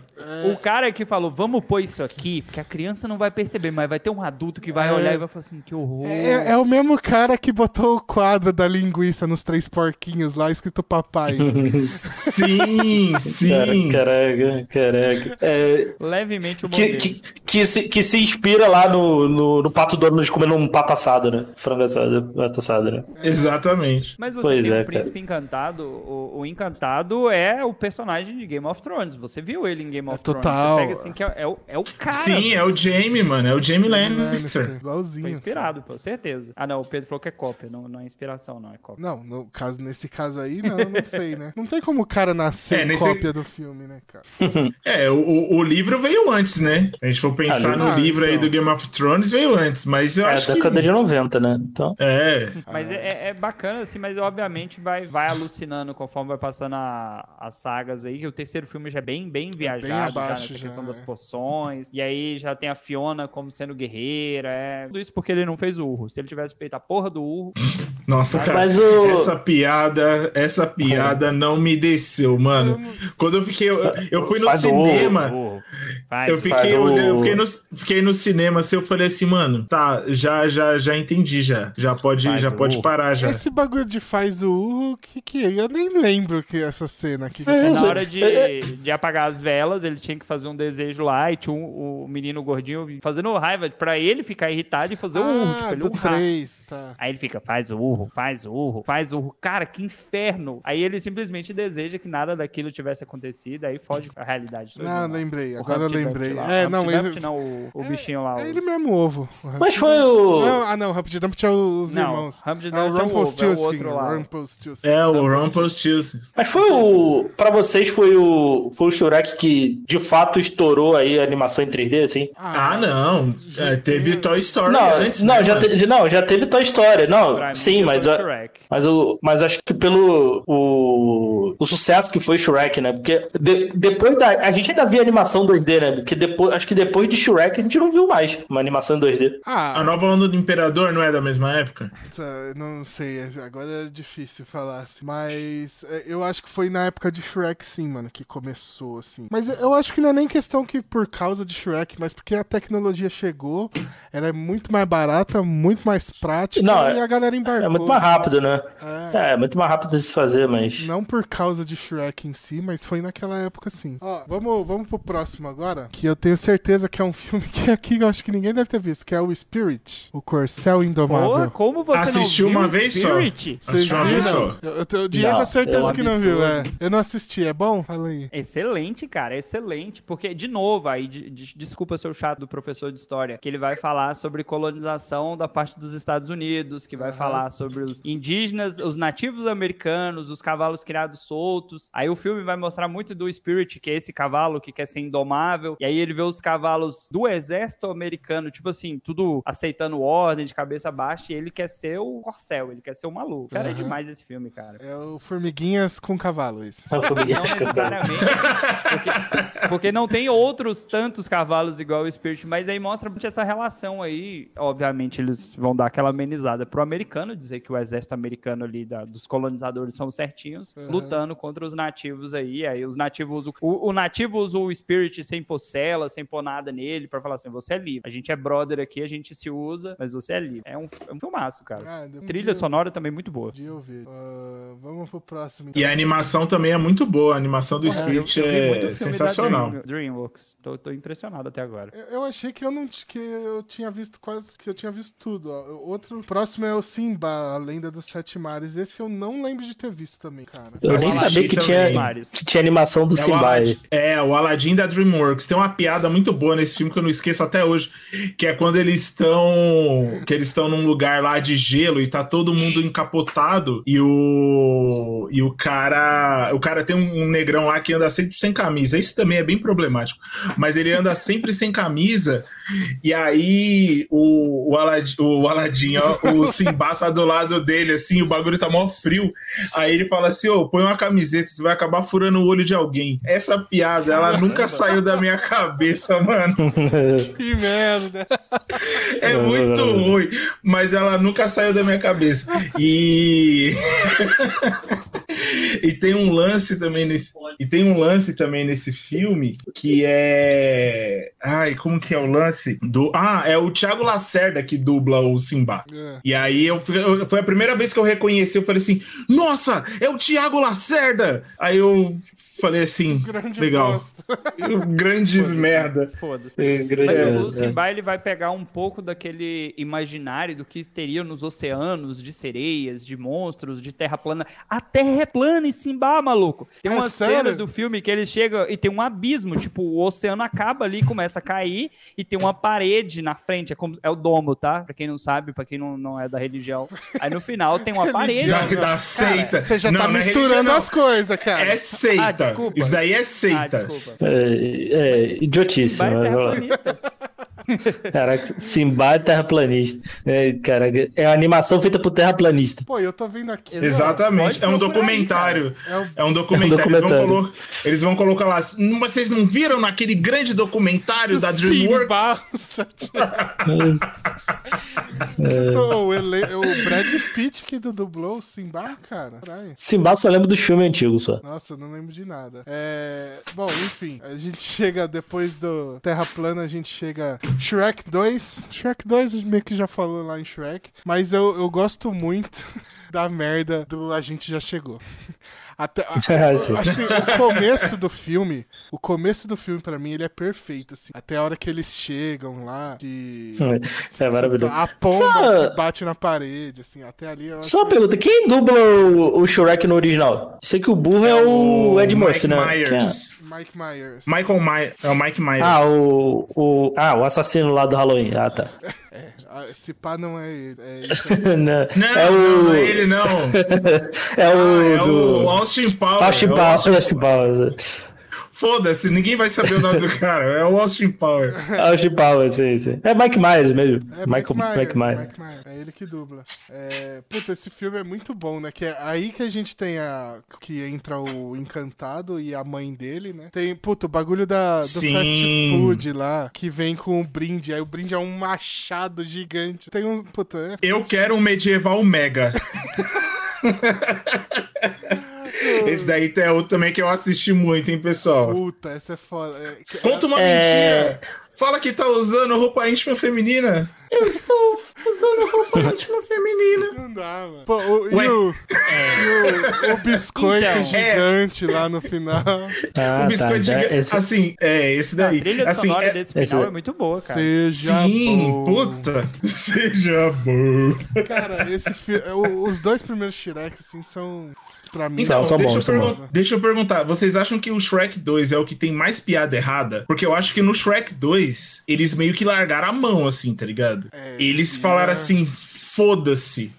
O cara que falou, vamos pôr isso aqui, porque a criança não vai perceber, mas vai ter um adulto que vai É. olhar e vai falar assim, que horror. É, é o mesmo cara que botou o quadro da linguiça nos três porquinhos lá, escrito papai. Sim, sim. Caraca, caraca. É, Levemente o que, que, que, se, que se inspira lá no, no, no Pato Donald comendo um pato assado, né? Frango assado, pato assado, né? Exatamente. Mas você Pois tem é, o Príncipe Encantado, o, o Encantado é o personagem de Game of Thrones. Você viu ele em Game of É Thrones. total. Você pega assim que é, é o, é o cara. Sim, é o Jamie, mano. É o Jamie Lannister. Foi Igualzinho. inspirado, com certeza. Ah, não, o Pedro falou que é cópia, não, não é inspiração, não, é cópia. Não, no caso, nesse caso aí, não, não sei, né? Não tem como o cara nascer É, nesse- cópia do filme, né, cara? É, o, o- livro veio antes, né? A gente for pensar Ah, no ah, livro aí então. do Game of Thrones, veio antes. Mas eu É, acho que. década de 90, né? Então. É. Mas é, é- é bacana, assim, mas obviamente vai, vai alucinando conforme vai passando a- as sagas aí, que o terceiro filme já é bem, bem viajado, já abaixo nessa já, questão das é. poções, e aí já tem a Fiona como sendo guerreira, é... Tudo isso porque ele não fez o urro. Se ele tivesse feito a porra do urro, Nossa, cara. Mas o- Essa piada, essa piada não me desceu, mano. Quando eu fiquei. Eu, eu fui no Faz cinema. urro. Faz, Eu fiquei, eu fiquei, no, fiquei no cinema assim, eu falei assim, mano, tá, já, já, já entendi já. Já pode, Faz já pode urro. parar já. Esse bagulho de faz o urro, que que é? Eu nem lembro que essa cena aqui. É, Na hora de, de apagar as velas, ele tinha que fazer um desejo lá e tinha um- o menino gordinho fazendo raiva pra ele ficar irritado e fazer o urro, tipo, Ah, ele do urrar. 3, tá. Aí ele fica, faz o urro, faz o urro, faz o urro. Cara, que inferno. Aí ele simplesmente deseja que nada daquilo tivesse acontecido, aí foge a realidade. toda, Não, né? lembrei, O agora eu lembrei. Lá. É, Humpty não, Dumpty ele- não, o, o bichinho lá. É o- ele mesmo ovo. o Mas foi o. Não, ah, não, Humpty Dumpty é os Não, irmãos. Humpty é o Dumpty é o ovo, é o Rumpelstiltskin. outro lá. Rumpelstiltskin. É, o Rumpelstiltskin. Mas foi o. Pra vocês, foi o. Foi o Shrek que de fato estourou aí a animação em 3D, assim? Ah, não. É, teve Toy Story Não, antes. não, né, já te- não, já teve Toy Story. Não, Pra sim, mas. a-. Mas, o, mas acho que pelo o, o sucesso que foi Shrek, né? Porque de- depois da. A gente ainda via animação 2D, né? Porque depois, acho que depois de Shrek a gente não viu mais uma animação em 2D. Ah, A nova onda do Imperador não é da mesma época? Não sei, agora é difícil falar assim. Mas é, eu acho que foi na época de Shrek, sim, mano, que começou, assim. Mas eu acho que não é nem questão que por causa de Shrek, mas porque a tecnologia chegou, ela é muito mais barata, muito mais prática Não, e é- a galera embarcou. É muito mais rápido, né? É. É, muito mais rápido de se fazer, mas. Não por causa de Shrek em si, mas foi naquela época sim. Ó, vamos, vamos pro próximo agora, que eu tenho certeza que é um filme que aqui eu acho que ninguém deve ter visto, que é o Spirit, o Corcel Pô, Indomável. como você Assistiu não viu uma vez só? Spirit? Assistiu uma vez só? Eu, eu, tenho- o Diego Não, é certeza é que não viu, é. Eu não assisti, é bom? Fala aí. Excelente, cara, excelente. Porque, de novo, aí, de- de- desculpa ser o chato do professor de história, que ele vai falar sobre colonização da parte dos Estados Unidos, que vai falar sobre os indígenas, os nativos americanos, os cavalos criados soltos. Aí o filme vai mostrar muito do Spirit, que é esse cavalo que quer ser indomável. E aí ele vê os cavalos do exército americano, tipo assim, tudo aceitando ordem, de cabeça baixa, e ele quer ser o corcel, ele quer ser o maluco. Cara, é Aham. demais esse filme, cara. É o Formiguinhas com Cavalo, esse. Não, necessariamente. Porque, porque não tem outros tantos cavalos igual o Spirit, mas aí mostra muito essa relação aí. Obviamente, eles vão dar aquela amenizada pro americano, dizer que o exército americano ali, da- dos colonizadores, são certinhos, Uhum. lutando lutando contra os nativos aí. Aí os nativos. O, o nativo usa o Spirit sem pôr cela, sem pôr nada nele, pra falar assim: você é livre. A gente é brother aqui, a gente se usa, mas você é livre. É um, é um filmaço, cara. Ah, um Trilha sonora também muito boa. um dia eu ver. Ah, vamos pro próximo. E a animação também é muito boa. A animação do Eu- Spirit eu muito é sensacional. Dream- Dreamworks. Tô, tô impressionado até agora. Eu- Eu achei que eu não que eu tinha visto quase que eu tinha visto tudo. ó. Outro próximo é o Simba, a Lenda dos Sete Mares. Esse eu não lembro de ter visto também, cara. Eu nem sabia que também. tinha, que tinha animação do É o, Simba. Aladdin, aí. é, o Aladdin da DreamWorks. Tem uma piada muito boa nesse filme que eu não esqueço até hoje, que é quando eles estão que eles estão num lugar lá de gelo e tá todo mundo encapotado e o e o cara, o cara tem um, negrão lá que anda sempre sem camisa. Isso também é bem problemático, mas ele anda sempre sem camisa e aí o, o Aladdin, o Aladdin, ó, o Simba tá do lado dele assim, o bagulho tá mó frio. Aí ele fala assim: ô, põe uma camiseta, você vai acabar furando o olho de alguém. Essa piada, ela nunca saiu da minha cabeça, mano. Que merda! É muito ruim, mas ela nunca saiu da minha cabeça. E. e tem um lance também nesse. E tem um lance também nesse filme que é. Ai, como que é o lance? Do... Ah, é o Thiago Lacerda que dubla o Simba. É. E aí eu, eu- foi a primeira vez que eu reconheci, eu falei assim: Nossa, é o Thiago Lacerda! Aí eu falei assim, Grande legal. Grandes merda. Foda-se. É, é, o é. Simba ele vai pegar um pouco daquele imaginário do que teria nos oceanos, de sereias, de monstros, de terra plana. A terra é plana em Simba, maluco. Tem É uma sério? cena do filme que eles chegam e tem um abismo, tipo, o oceano acaba ali, começa a cair e tem uma parede na frente, é, como, é o domo, tá? Pra quem não sabe, pra quem não, não é da religião. Aí no final tem uma parede. Da, da seita. Você já Não, tá não é misturando as coisas, cara. É seita. Ah, desculpa. Isso daí é Ah, seita. desculpa. É, é, idiotice. É mas, terraplanista. Caraca, Simba é terraplanista. É, caraca, é uma animação feita por terraplanista. Pô, eu tô vendo aqui. Exatamente. É um aí, documentário. É o É um documentário. Eles, vão documentário. colo- eles vão colocar lá. "Hum, Vocês não viram naquele grande documentário da Simba, DreamWorks? Sete- Pô, o, ele... o Brad Pitt que du- dublou o Simba, cara. Caralho. Simba só lembra do filme antigo só. Nossa, eu não lembro de nada. É... Bom, enfim, a gente chega depois do Terra Plana, a gente chega Shrek 2. Shrek 2 a gente meio que já falou lá em Shrek, mas eu, eu gosto muito da merda do A gente já chegou. Até, sim. assim, o começo do filme, o começo do filme pra mim ele é perfeito assim. Até a hora que eles chegam lá, que É maravilhoso. a pomba Só- que bate na parede, assim, até ali Só uma pergunta, quem dubla o, o Shrek no original? Sei que o burro é, o Ed Murphy, né? Myers. Mike Myers. Michael Myers. É o Mike Myers. Ah, o, o, ah, o assassino lá do Halloween. Ah, tá. Ah, Esse pá não é ele. É. Não, Não, é o. não é ele, não. É o. Ah, é do... o Austin Powers. Austin É Powers. Austin- Austin Powers. Foda-se, ninguém vai saber o nome do cara. É o Austin Powers. Austin Powers, sim, sim. É Mike Myers mesmo. É Michael, Mike Myers, Mike Myers. Mike Myers. É ele que dubla. É, puta, esse filme é muito bom, né? Que é aí que a gente tem a. Que entra o Encantado e a mãe dele, né? Tem, puta, o bagulho da, do Sim. fast food lá, que vem com o brinde. Aí o brinde é um machado gigante. Tem um. Puta, é. Eu quero um medieval mega. Esse daí é outro também que eu assisti muito, hein, pessoal. Puta, essa é foda. É, que- Conta uma É. mentira. Fala que tá usando roupa íntima feminina. Eu estou usando roupa íntima feminina. Não dá, mano. Pô, o, e, o, e o, o biscoito Então. gigante lá no final. Ah, o biscoito tá. gigante. Esse- Assim, é, esse A daí. trilha assim, sonora é- desse esse- final é muito boa, cara. Seja Sim, bom. puta. Seja bom. Cara, esse filme. Os dois primeiros Shrek, assim, são. Pra mim, Então, são deixa, bons, eu deixa eu perguntar, vocês acham que o Shrek 2 é o que tem mais piada errada? Porque eu acho que no Shrek 2, eles meio que largaram a mão, assim, tá ligado? É, eles falaram é- assim, foda-se.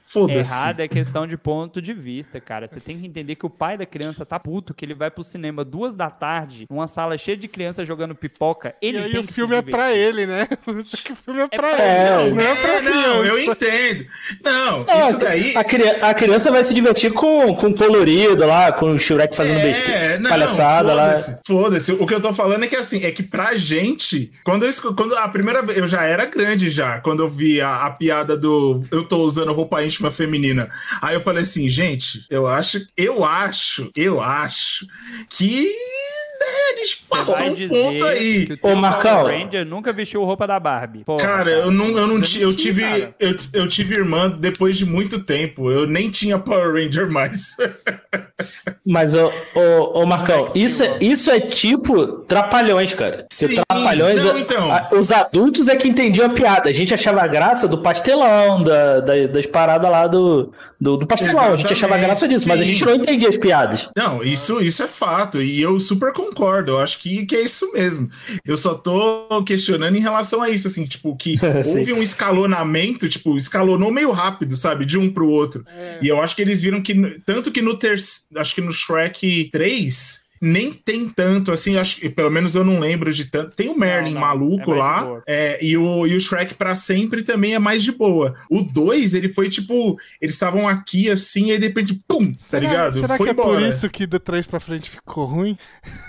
Errado é questão de ponto de vista, cara. Você tem que entender que o pai da criança tá puto, que ele vai pro cinema duas da tarde, numa sala cheia de criança jogando pipoca. E Ele aí tem o que filme se é pra ele, né? que o filme é pra pra ele. Não é pra É, criança. não, eu entendo. Não, Não, isso daí... a, cri- a criança vai se divertir com, com colorido lá, com o Shrek fazendo besteira, É, não, palhaçada lá. foda-se. O que eu tô falando é que assim, é que pra gente, quando eu quando a primeira vez, eu já era grande já, quando eu vi a, a piada do eu tô usando roupa íntima última feminina. Aí eu falei assim, gente, eu acho, eu acho, eu acho que eles passam um ponto aí. que o Ô, Marcão. Power Ranger nunca vestiu roupa da Barbie. Porra, Cara, eu não, eu não ti- eu tive, cara. eu, eu tive irmã depois de muito tempo. Eu nem tinha Power Ranger mais. Mas, ô, ô, ô Marcão, Alex isso, é- isso é tipo Trapalhões, cara. Porque Sim, Trapalhões, não, a- então. a- os adultos é que entendiam a piada. A gente achava graça do pastelão, da, da- das paradas lá do, do, do pastelão. A gente achava Exatamente, graça disso, mas a sim. gente não entendia as piadas. Não, isso, isso é fato. E eu super concordo. Eu acho que, que é isso mesmo. Eu só tô questionando em relação a isso, assim, tipo, que houve um escalonamento, tipo, escalonou meio rápido, sabe? De um pro outro. E eu acho que eles viram que, tanto que no terceiro, acho que no Shrek 3, nem tem tanto, assim, acho que pelo menos eu não lembro de tanto. Tem o Merlin não, maluco é lá, é, e, o, e o Shrek pra sempre também é mais de boa. O 2, ele foi tipo, eles estavam aqui assim, e aí de repente, pum, tá Será, ligado? será foi que é por embora. isso que do 3 pra frente ficou ruim?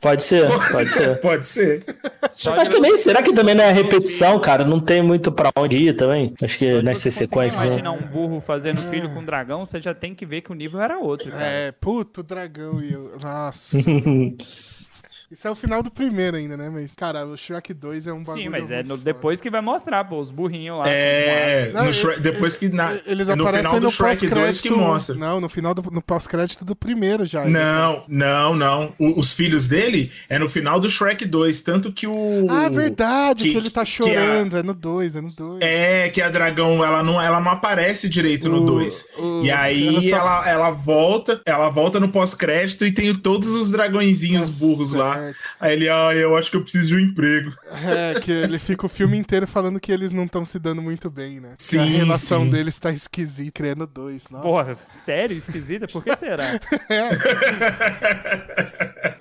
Pode ser, pode ser. Pode ser. Mas também, será que também não é repetição, cara? Não tem muito pra onde ir também? Acho que nessas você conseguir sequências. né? imaginar um burro fazendo filho com um dragão, você já tem que ver que o nível era outro, cara. É, puto dragão e eu. Nossa. Isso é o final do primeiro ainda, né? Mas, cara, o Shrek 2 é um bagulho. Sim, mas é no- depois que vai mostrar, pô, os burrinhos lá. É, Não, no Shrek- depois que na, Eles no aparecem final do no Shrek 2 que mostra. Não, no final do no pós-crédito do primeiro já. Não, não, não. O- os filhos dele é no final do Shrek 2, tanto que o Ah, verdade, que, que- ele tá que a- chorando. É no 2, é no 2. É, que a dragão, ela não, ela não aparece direito no O- 2. o- E aí ela ela, só- ela, volta, ela volta no pós-crédito e tem todos os dragõezinhos Tá burros lá. Aí ele, ah, eu acho que eu preciso de um emprego. É, que ele fica o filme inteiro falando que eles não estão se dando muito bem, né? Que Sim, a relação sim. deles tá esquisita, criando dois. Nossa. Porra, sério? Esquisita? Por que será?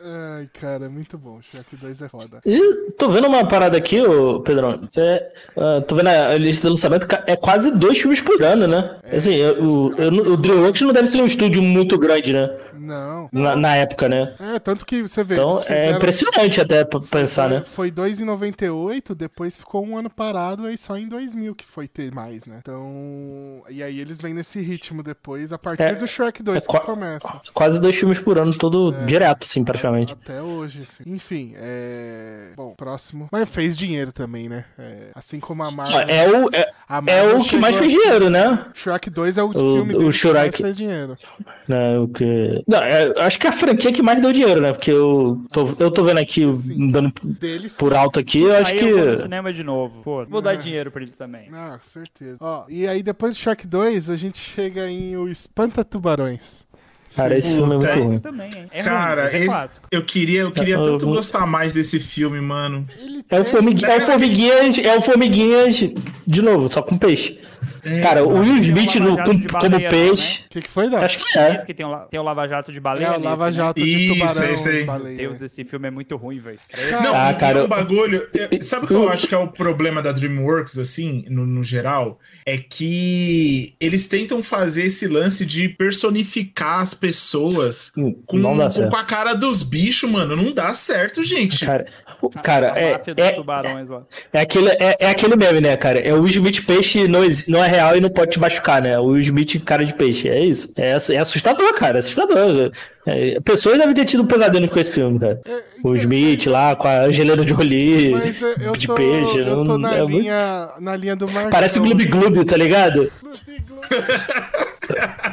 Ai, cara, muito bom. Shrek 2 é foda. E tô vendo uma parada aqui, ô Pedrão. É, ah, tô vendo a lista de lançamento, é quase dois filmes por ano, né? Assim, eu- o, eu o DreamWorks não deve ser um estúdio muito grande, né? Não. Na, na época, né? É, tanto que você vê. Então eles é impressionante até pensar, né? Foi 2,98, depois ficou um ano parado, aí só em 2000 que foi ter mais, né? Então. E aí eles vêm nesse ritmo depois, a partir É, do Shrek 2 é que começa. Quase dois filmes por ano, todo É. direto, assim, praticamente. Até hoje, assim. Enfim, é. Bom, próximo. Mas fez dinheiro também, né? É, Assim como a Marvel. É o, é, é o que mais fez dinheiro, né? Shrek 2 é o, O- filme o dele que mais Shrek- fez dinheiro. Né, o que... Não, é, acho que é a franquia que mais deu dinheiro, né? Porque eu tô, eu tô vendo aqui, Sim. dando Dele sim. por alto aqui, eu acho Aí eu vou no que. cinema de novo. Pô, vou dar É. dinheiro pra eles também. Ah, com certeza. Ó, e aí depois do Shrek 2, a gente chega em O Espanta Tubarões. Cara, esse filme é muito ruim. Também? É Cara, ruim, é esse- clássico. eu queria, eu queria Eu- tanto eu- gostar mais desse filme, mano. Ele É o, formigui... é o Formiguinhas, é o Formiguinhas de novo, só com peixe. Cara, o Will Smith um no- com- como baleia, peixe. O que, que foi, Dan? Acho que é. Que tem o, tem o Lava Jato de baleia. É o nesse, Lava né? Jato de Isso, tubarão. esse aí. baleia. Deus, esse filme é muito ruim, velho. Não, Ah, cara, eu- um bagulho. é, Sabe o que eu acho que é o problema da DreamWorks, assim, no, no geral? É que eles tentam fazer esse lance de personificar as pessoas com, Não dá com, certo. com a cara dos bichos, mano. Não dá certo, gente. Cara, o- cara A é, dos é, tubarões lá. é, aquele, é, é aquele meme, né, cara? É o Will Smith peixe não, não é real e não pode te machucar, né? O Will Smith cara de peixe. É isso. É, é assustador, cara. É assustador. É, pessoas devem ter tido um pesadelo com esse filme, cara. O Will Smith lá com a Angelina Jolie é, de tô, peixe. eu tô não- na, é muito- linha, na linha do Marcão. Parece o Gloob Gloob, tá ligado? É.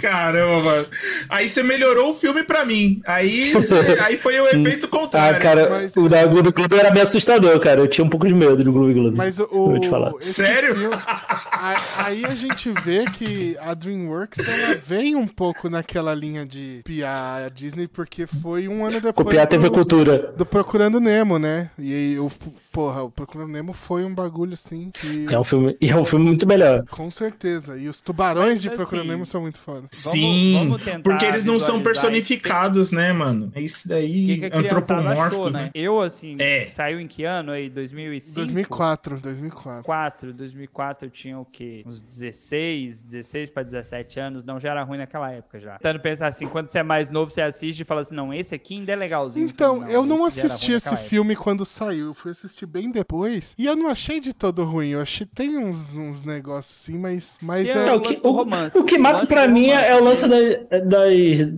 Caramba, mano. Aí você melhorou o filme pra mim. Aí, você- aí foi o efeito Ah, contrário. cara, mas- o da Gloob Gloob era bem assustador, cara. Eu tinha um pouco de medo do Gloob Gloob. Mas o, Vou te falar. Sério? filme- a- aí a gente vê que a DreamWorks ela vem um pouco naquela linha de piar a Disney, porque foi um ano depois Copiar a TV do, Cultura. do Procurando Nemo, né? E aí, o, porra, o Procurando Nemo foi um bagulho assim que. É um filme, e é um filme muito melhor. Com certeza. E os tubarões de Mas, Procurando assim, Nemo são muito foda. Sim, vamos tentar porque eles não são personificados, né, mano? É isso daí, que, que a criançada achou, antropomórficos, né? né? Eu, assim, É. saiu em que ano aí? 2005? 2004, 2004. 2004, 2004 eu tinha o quê? Uns 16, 16 pra 17 anos, não já era ruim naquela época já. Tentando pensar assim, quando você é mais novo, você assiste e fala assim, não, esse aqui ainda é legalzinho. Então, eu não esse já era assisti esse naquela época. filme quando saiu, eu fui assistir bem depois. E eu não achei de todo ruim. Eu achei tem uns, uns negócios assim, mas, mas Tem é. É, o que, o, o que O mata pra do mim é o lance da- das,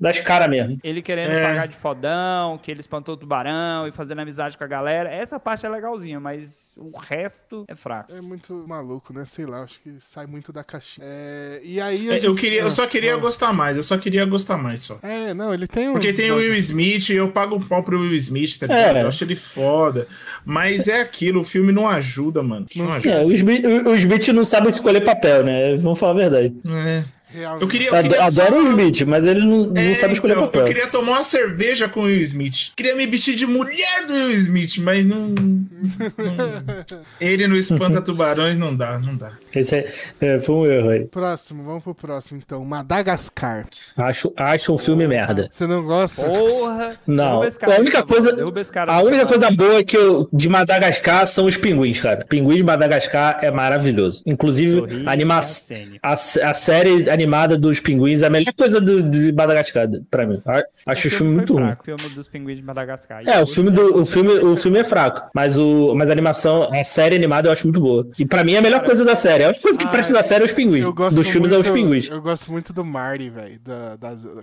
das caras mesmo. Ele querendo É. pagar de fodão, que ele espantou o tubarão e fazendo amizade com a galera. Essa parte é legalzinha, mas o resto é fraco. É muito maluco, né? Sei lá, acho que sai muito da caixinha. É, e aí. a É, Eu, gente- queria, eu só Ah, queria ah. gostar mais, eu só queria gostar mais só. É, não, ele tem um. Porque tem o Will Smith, eu pago um pau pro Will Smith, tá ligado? É. Eu acho ele foda. Mas é aquilo, o filme não ajuda, mano. Não ajuda. É, o Smith, o- o Smith não sabe escolher papel, né? Vamos falar a verdade. É. Real, Eu queria, eu queria Adoro só- o Smith, mas ele não, não É, sabe escolher então, papel. Eu queria tomar uma cerveja com o Will Smith. Queria me vestir de mulher do Will Smith, mas não. não- ele no Espanta Tubarões não dá, não dá. Esse é, é, foi um erro aí. Próximo, vamos pro próximo então. Madagascar. Acho, acho um filme merda. Você não gosta? Porra! Não, cara a única favor. coisa, cara a única favor. coisa boa que eu, de Madagascar são os pinguins, cara. Pinguins de Madagascar é maravilhoso. Inclusive, Sorri a, anima a, a série animada dos pinguins é a melhor coisa do, de Madagascar, pra mim. Acho o filme foi muito ruim. fraco, O filme dos pinguins de Madagascar. É, o filme, do, o, filme, o filme é fraco, mas, o, mas a animação, a série animada eu acho muito boa. E pra mim é a melhor coisa da série. A única coisa que Ah, presta da série é os pinguins. Eu gosto Dos filmes é os muito- pinguins. Eu gosto muito do Marty, velho.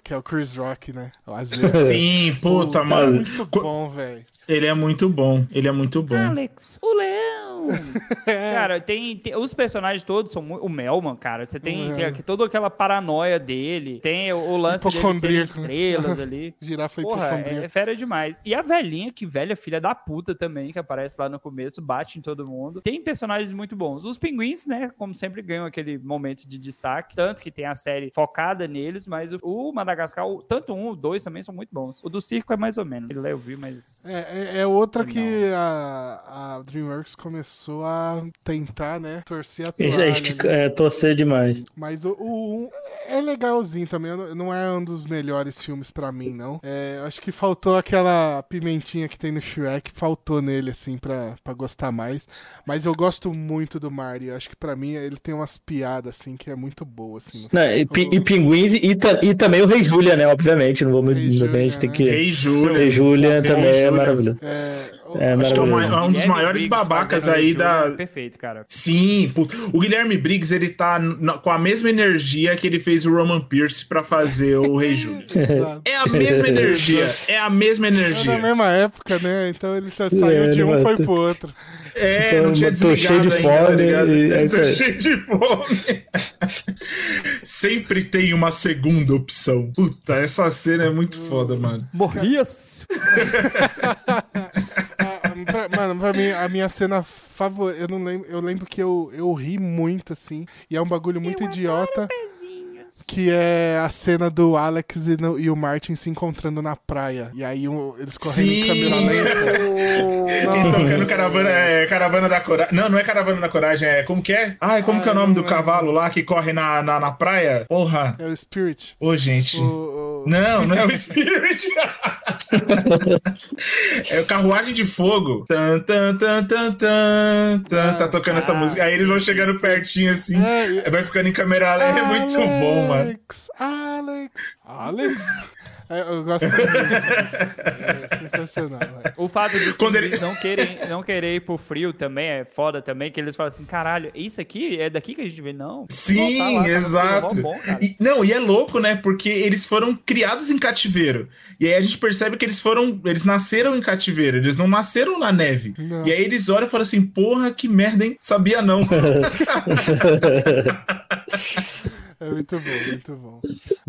Que é o Chris Rock, né? Sim, puta, é mano. muito bom, velho. Ele é muito bom, ele é muito bom. Alex, o leão. cara, tem, tem- os personagens todos são muito, o Melman, cara, você tem, É. tem toda aquela paranoia dele, tem o, o lance dele Hipocondríaco, né? estrelas ali. Girafa Porra, hipocondríaca. é fera demais. E a velhinha, que velha filha da puta também, que aparece lá no começo, bate em todo mundo. Tem personagens muito bons. Os pinguins, né, como sempre, ganham aquele momento de destaque. Tanto que tem a série focada neles, mas o, Madagascar, tanto um, o dois também são muito bons. O do circo é mais ou menos. Ele lá eu vi, mas. É, é, é outra que a, a DreamWorks começou a tentar, né? Torcer a toalha. estica- né? é, torcer demais. Mas o, o um é legalzinho também. não- é um dos melhores filmes pra mim, não. É, acho que faltou aquela pimentinha que tem no Shrek. Faltou nele, assim, pra, pra gostar mais. Mas eu gosto muito do Mario. Acho que pra mim ele tem umas piadas, assim, que é muito boa, assim. Não, e, pi- e pinguins e, ta- e também o Rei Júlia, né? Obviamente. Não vamos. Rei a Júlia, gente tem né? que. Rei Júlia. Rei Júlia Rei também é maravilhoso. É, o- É Acho que é uma- maravilhoso. um dos maiores Briggs babacas aí da. É Perfeito, cara. Sim, puto. o Guilherme Briggs ele tá com a mesma energia que ele fez o Roman Pierce pra fazer o Rei Júlio. É a mesma energia, é a mesma É na energia. mesma época, né? Então ele já saiu É, de um e foi pro outro. É, Só não tinha tô cheio de ainda, tá fome ligado? e é tô cheio de fome. Sempre tem uma segunda opção. Puta, essa cena é muito foda, mano. Morrias! Ah, pra- mano, pra mim, a minha cena favorita. Eu não lembro. Eu lembro que eu, eu ri muito, assim. E é um bagulho muito idiota. Que é a cena do Alex e, no- e o Martin se encontrando na praia. E aí o- eles correndo em Sim! câmera lenta. E tocando caravana, é, caravana da coragem. Não, não é caravana da coragem, é. Como que é? Ai, como que é o nome do cavalo lá que corre na, na, na praia? Porra! É o Spirit. Ô, gente. O, o- Não, não é o Spirit. é o Carruagem de Fogo. Tan, tan, tan, tan, tan, tá tocando essa Ah. música. Aí eles vão chegando pertinho assim. E- Vai ficando em câmera lenta. É muito bom, mano. Alex, Alex, Alex. Eu gosto muito. É sensacional. velho. O fato de Quando eles ele- não, querem, não querer ir pro frio também é foda também, que eles falam assim, caralho, isso aqui é daqui que a gente vê? Não. Sim, Voltar lá, tá é exato. bom. E- não, e é louco, né? Porque eles foram criados em cativeiro. E aí a gente percebe que eles foram. Eles nasceram em cativeiro, eles não nasceram na neve. Não. E aí eles olham e falam assim: porra, que merda, hein? Sabia não. É muito bom, muito bom.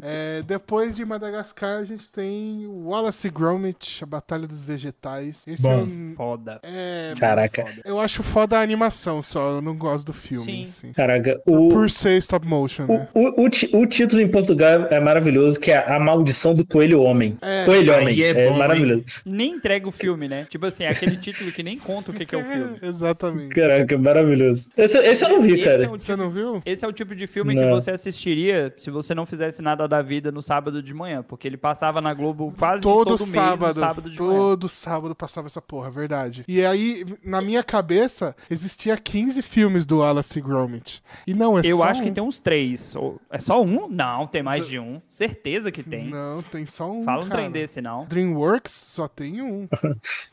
É, depois de Madagascar, a gente tem Wallace e Gromit, a Batalha dos Vegetais. Esse Bom. é um. Foda. É, Caraca. Foda. eu acho foda a animação só, eu não gosto do filme. Sim. Assim. Caraca, o, Por ser stop motion, o, né? o, o, o título em Portugal é maravilhoso, que é A Maldição do Coelho Homem. É. Coelho Homem. é É, bom, maravilhoso. Nem entrega o filme, né? Tipo assim, é aquele título que nem conta o que, que é o filme. Exatamente. Caraca, maravilhoso. Esse, esse eu não vi, Esse cara. é o Você não viu? Esse é o tipo de filme que Não. você assistiria se você não fizesse nada da vida no sábado de manhã, porque ele passava na Globo quase Todo, todo, mês sábado, no sábado de manhã. todo sábado passava essa porra, verdade. E aí, na minha cabeça, existia 15 filmes do Wallace Gromit. E não, é Eu só acho que um. tem uns três. Ou- É só um? Não, tem mais de um. Certeza que tem. Não, tem só um, Fala um cara. trem desse, não. DreamWorks só tem um.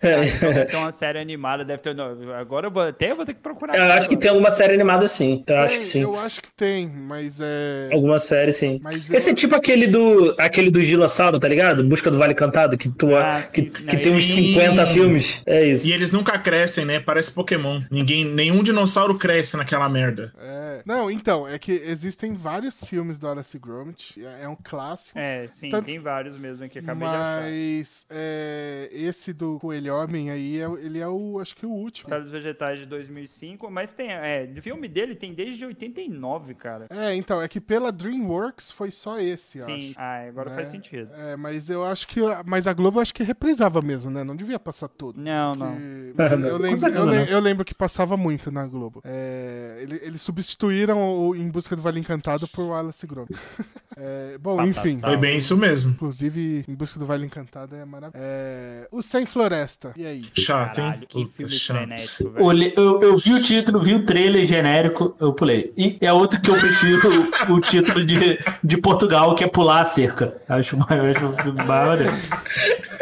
Ah, então deve ter uma série animada, deve ter. agora eu vou, até eu vou ter que procurar. Eu acho que tem alguma série animada sim. Eu acho Tem, que sim. Eu acho que tem, mas é. Alguma série, sim. Mas Esse eu- é tipo aquele do aquele do dinossauro, tá ligado? Busca do Vale Cantado, que, tu, Ah, que, sim, que tem uns sim. 50 filmes. É isso. E eles nunca crescem, né? Parece Pokémon. Ninguém, nenhum dinossauro cresce naquela merda. é- Não, então, é que existem vários filmes do Wallace e Gromit. É é um clássico. É, sim, Tanto- tem vários mesmo que acabei de achar. Mas é, esse do Coelho Homem aí, é, o- ele é o, acho que o último. Batalha dos Vegetais de 2005, mas tem, é, filme dele tem desde 89, cara. É, então, é que pela DreamWorks foi só esse, Sim, acho. ah, agora né? faz sentido. É, mas eu acho que. Mas a Globo eu acho que reprisava mesmo, né? Não devia passar todo. Não, não. Que- eu, não, com lembro, certeza eu, não. eu lembro que passava muito na Globo. É, ele- eles substituíram o Em Busca do Vale Encantado por Wallace Gromit. É, bom, Pata enfim. Foi bem isso mesmo. Inclusive, Em Busca do Vale Encantado é maravilhoso. É, o Sem Floresta. E aí? Chato, hein? Caralho, que Puta, filme chato. frenético, velho. Eu, eu vi o título, vi o trailer genérico, eu pulei. E é outro que eu prefiro o, título de, de Portugal, que é Pular a Cerca. Acho, acho maneiro.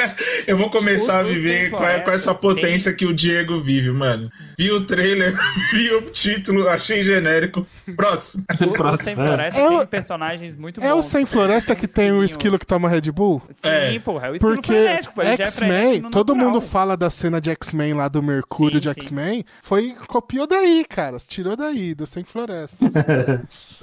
Eu vou começar a viver com, a- com essa potência que o Diego vive, mano. Vi o trailer, vi o título, achei genérico. Próximo. Próximo, Sem é. Floresta É o- tem personagens muito É o bons. Sem Floresta que tem o esquilo que toma Red Bull? Sim, É. porra, é o esquilo Porque é X-Men, todo natural. mundo fala da cena de X-Men lá do Mercúrio Sim, de. X-Men. Foi, copiou daí, cara. Tirou daí, do Sem Floresta.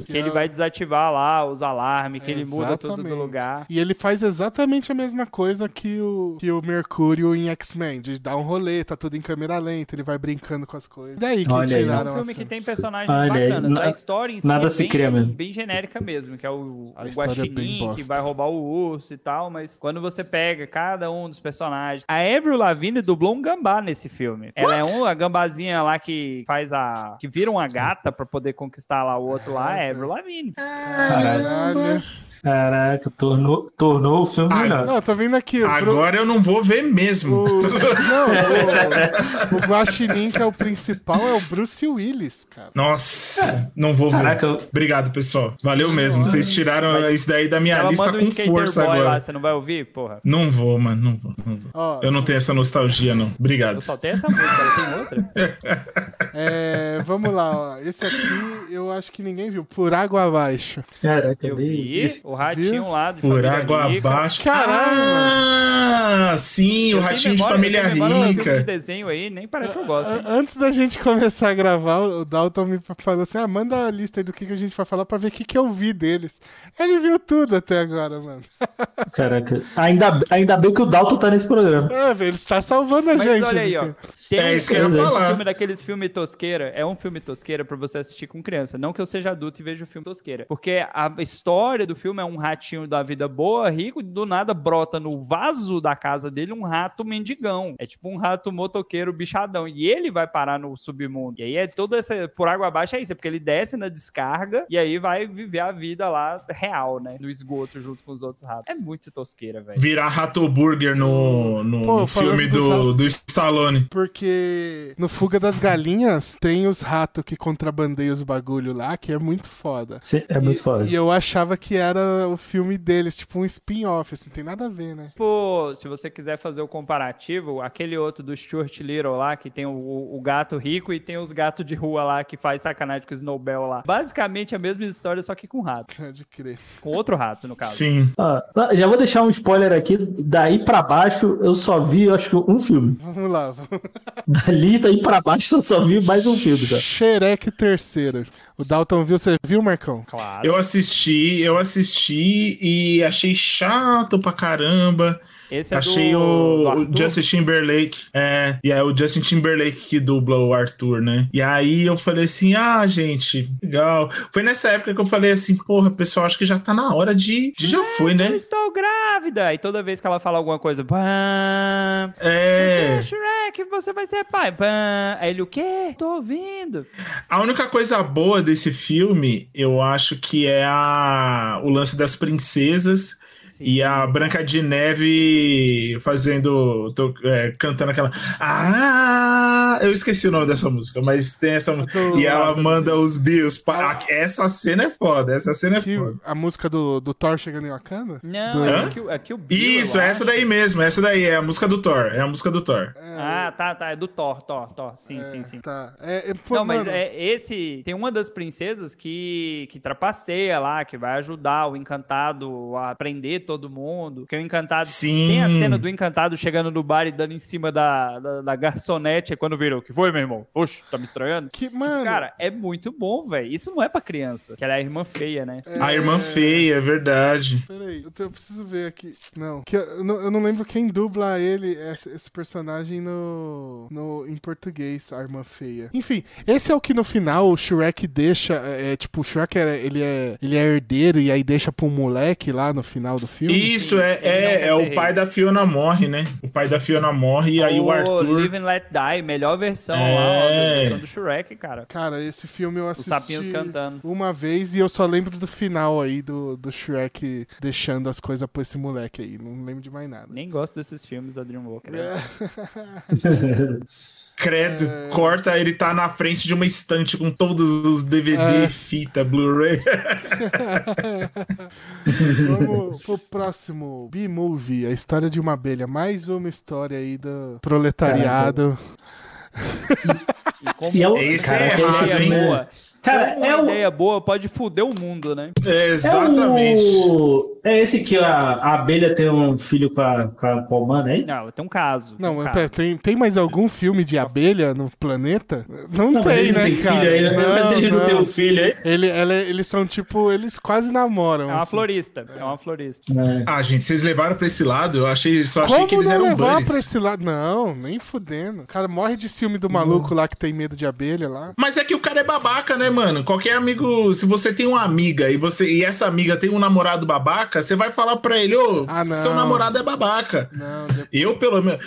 Que ele vai desativar lá os alarmes, que ele muda tudo do lugar. E ele faz exatamente a mesma coisa que o, que o Mercúrio em X-Men, de dar um rolê, tá tudo em câmera lenta, ele vai brincando com as coisas. Daí que Olha aí. É tiraram um filme que tem personagens Olha bacanas. na- a história em si nada é se bem, cria mesmo. bem genérica mesmo, que é o, A o é guaxinim bosta. que vai roubar o urso e tal, mas quando você pega cada um dos personagens... A Avril Lavigne dublou um gambá nesse filme. Ela é um, a gambazinha lá que faz a... que vira uma gata pra poder conquistar lá o outro lá, é a Avril Lavigne. Caralho. Caralho. Caraca, tornou, tornou o filme Ah, melhor. Não, tô vendo aqui. Agora eu não vou ver mesmo. O, não, o, o Guaxinim, que é o principal, é o Bruce Willis, cara. Nossa, não vou ver. Caraca, eu- Obrigado, pessoal. Valeu mesmo. Vocês tiraram isso daí da minha Ela lista com força agora. lá, você não vai ouvir? Porra. Não vou, mano. Não vou, não vou. Ó, Eu não tenho essa nostalgia, não. Obrigado. Eu só tenho essa música, tem outra? é, vamos lá, ó. Esse aqui eu acho que ninguém viu. Por Água Abaixo. Caraca, Eu vi isso. O ratinho lá de Por família água rica. abaixo. Caralho, Ah, sim, Eu o ratinho de memória- família eu memória de um filme de rica. desenho aí, nem parece que eu gosto. hein? Antes da gente começar a gravar, o Dalton me falou assim: ah, manda a lista aí do que, que a gente vai falar pra ver o que, que eu vi deles. Ele viu tudo até agora, mano. Caraca. Ainda, ainda bem que o Dalton tá nesse programa. É, velho, ele está salvando a Mas gente. olha aí, ó. Tem É isso que eu ia falar. filme daqueles filmes tosqueira. É um filme tosqueira pra você assistir com criança. Não que eu seja adulto e veja o filme tosqueira. Porque a história do filme é um ratinho da vida boa, rico, e do nada brota no vaso da casa dele um rato mendigão. É tipo um rato motoqueiro bichadão. E ele vai parar no submundo. E aí é toda essa. Por água abaixo é isso. É porque ele desce na descarga e aí vai viver a vida lá real, né? No esgoto junto com os outros ratos. É muito tosqueira, velho. Virar Rato Burger no, no, Pô, filme do, do Stallone. Porque no Fuga das Galinhas tem os ratos que contrabandeiam os bagulho lá, que é muito foda. Sim, É muito e, foda. E eu achava que era o filme deles, tipo um spin-off, assim, tem nada a ver, né? Tipo, se você quiser fazer o comparativo, aquele outro do Stuart Little lá, que tem o, o gato rico e tem os gatos de rua lá que faz sacanagem com o Snowbell lá. Basicamente a mesma história, só que com rato. Pode crer. Com outro rato, no caso. Sim. Ah, já vou deixar um spoiler aqui. Daí pra baixo, eu só vi, acho que um filme. Vamos lá, vamos. Da lista aí pra baixo, eu só vi mais um filme só. Shrek terceiro. O Dalton viu, você viu, Marcão? Claro. Eu assisti, eu assisti e achei chato pra caramba. Esse é Achei do, o, do o? Justin Timberlake. É, e é o Justin Timberlake que dubla o Arthur, né? E aí eu falei assim: ah, gente, legal. Foi nessa época que eu falei assim: porra, pessoal, acho que já tá na hora de. de já foi, Eu né? estou grávida. E toda vez que ela fala alguma coisa, pam, É. Shrek, você vai ser pai. Pam. Aí ele, o quê? Tô ouvindo. A única coisa boa desse filme, eu acho que é a, o lance das princesas. Sim. E a Branca de Neve fazendo. tô, é, cantando aquela. Ah! Eu esqueci o nome dessa música, mas tem essa música. do- E ela Nossa, manda os bios. pa- Essa cena é foda, essa cena é Que, foda. a música do, do Thor chegando em Wakanda? Não, Hã? é aqui, o- aqui o Bill, Isso, é essa acho. daí mesmo, essa daí é a música do Thor. É a música do Thor. Ah, tá, tá. É do Thor, Thor, Thor. Sim, sim, sim. Tá. É, é, pô, Não, mas mano, é esse. Tem uma das princesas que, que trapaceia lá, que vai ajudar o encantado a prender todo mundo. Que o encantado. Sim. Tem a cena do encantado chegando no bar e dando em cima da, da, da garçonete. É quando virou. Que foi, meu irmão? Oxe, tá me estranhando? Que, mano, Cara, é muito bom, velho. Isso não é pra criança. Que ela é a irmã feia, né? A irmã feia, é verdade. Peraí, eu, eu preciso ver aqui. Não, que eu, eu não, eu não lembro quem dubla ele, esse, esse personagem no, no em português, a irmã feia. Enfim, esse é o que no final o Shrek deixa, é, é, tipo, o Shrek é, ele é, ele é herdeiro e aí deixa um moleque lá no final do filme. Isso, é, Ele não é, é ser o pai da Fiona morre, né? O pai da Fiona morre e aí o Arthur. Live and Let Die, melhor versão É. lá, ó, versão do Shrek, cara. Cara, esse filme eu Os assisti sapinhos cantando. uma vez e eu só lembro do final aí do, do Shrek deixando as coisas pra esse moleque aí. Não lembro de mais nada. Nem gosto desses filmes da DreamWalker. né? Credo, É. corta, ele tá na frente de uma estante com todos os DVD, É. fita, Blu-ray. Vamos pro próximo B-Movie, a história de uma abelha. Mais uma história aí do proletariado. E como E é o- Esse cara, é esse errado, filme é- boa. Cara, é uma o, ideia boa pode fuder o mundo, né? É, exatamente. É, o... é esse que a, a abelha tem um filho com a, com a, com a humana, hein? Não, tem um caso. Não, tem um mas caso. tem, tem mais algum filme de abelha no planeta? Não, Não, tem, não né, tem cara? filho aí, né? Mas ele não tem um filho aí. Ele, ela- eles são tipo, eles quase namoram. É uma assim. florista. É uma florista. É. Ah, gente, vocês levaram pra esse lado? Eu achei, só achei Como que eles não eram levar buddies. pra esse lado? Não, nem fudendo. O cara morre de ciúme do maluco lá que tem medo de abelha lá. Mas é que o cara é babaca, né, mano? Qualquer amigo, se você tem uma amiga e você e essa amiga tem um namorado babaca, você vai falar pra ele, ô, Ah, não. seu namorado é babaca. Não, depois- Eu, pelo menos.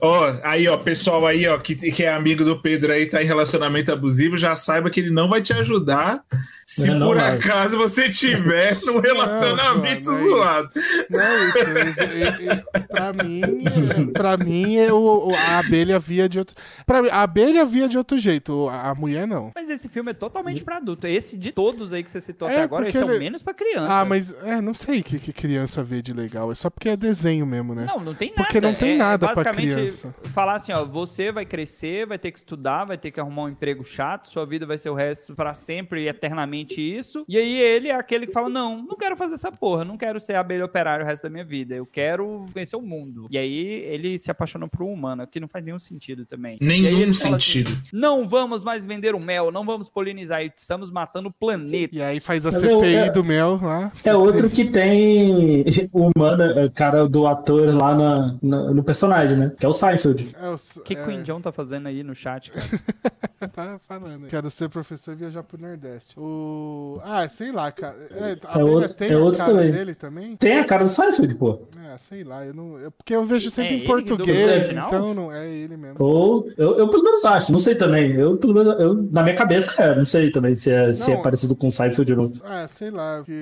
Ó, aí, ó, pessoal aí, ó, que, que é amigo do Pedro aí, tá em relacionamento abusivo, já saiba que ele não vai te ajudar se Não, não por vai. acaso você tiver num relacionamento não é isso. zoado. Não é isso, mas é- é- pra mim, é, pra mim é o, o- a abelha via de outro. Pra mim, a abelha via de outro jeito, a, a mulher não. Mas esse filme é totalmente pra adulto. Esse de todos aí que você citou É, até agora, esse é o ele- menos pra criança. Ah, mas é, não sei o que, que criança vê de legal. É só porque é desenho mesmo, né? Não, não tem nada. Porque não tem É- nada é pra basicamente criança. falar assim, ó, você vai crescer, vai ter que estudar, vai ter que arrumar um emprego chato, sua vida vai ser o resto pra sempre e eternamente isso. E aí ele é aquele que fala: "Não, não quero fazer essa porra, não quero ser abelha operário o resto da minha vida. Eu quero conhecer o mundo". E aí ele se apaixona por um humano, que não faz nenhum sentido também. Nenhum ele assim, sentido. não vamos mais vender o mel, não vamos polinizar, estamos matando o planeta. E aí faz a Mas CPI é- é- do mel lá. É outro que tem o humano, é, cara do ator lá na, na- no personagem, né? Que é o Seinfeld. É, o- O que é, Queen John tá fazendo aí no chat, cara? tá falando. Quero ser professor e viajar pro Nordeste. O... Ah, sei lá, cara. É, É outro- tem é a outro cara também. dele também? Tem a cara do Seinfeld, pô. Ah, sei lá, eu não. eu- porque eu vejo sempre É em português, então não é ele mesmo. Ou eu, eu pelo menos acho, não sei também. Eu, pelo menos, eu, na minha cabeça é, não sei também se é, se é Não. parecido com o Seinfeld ou não. Ah, sei lá, que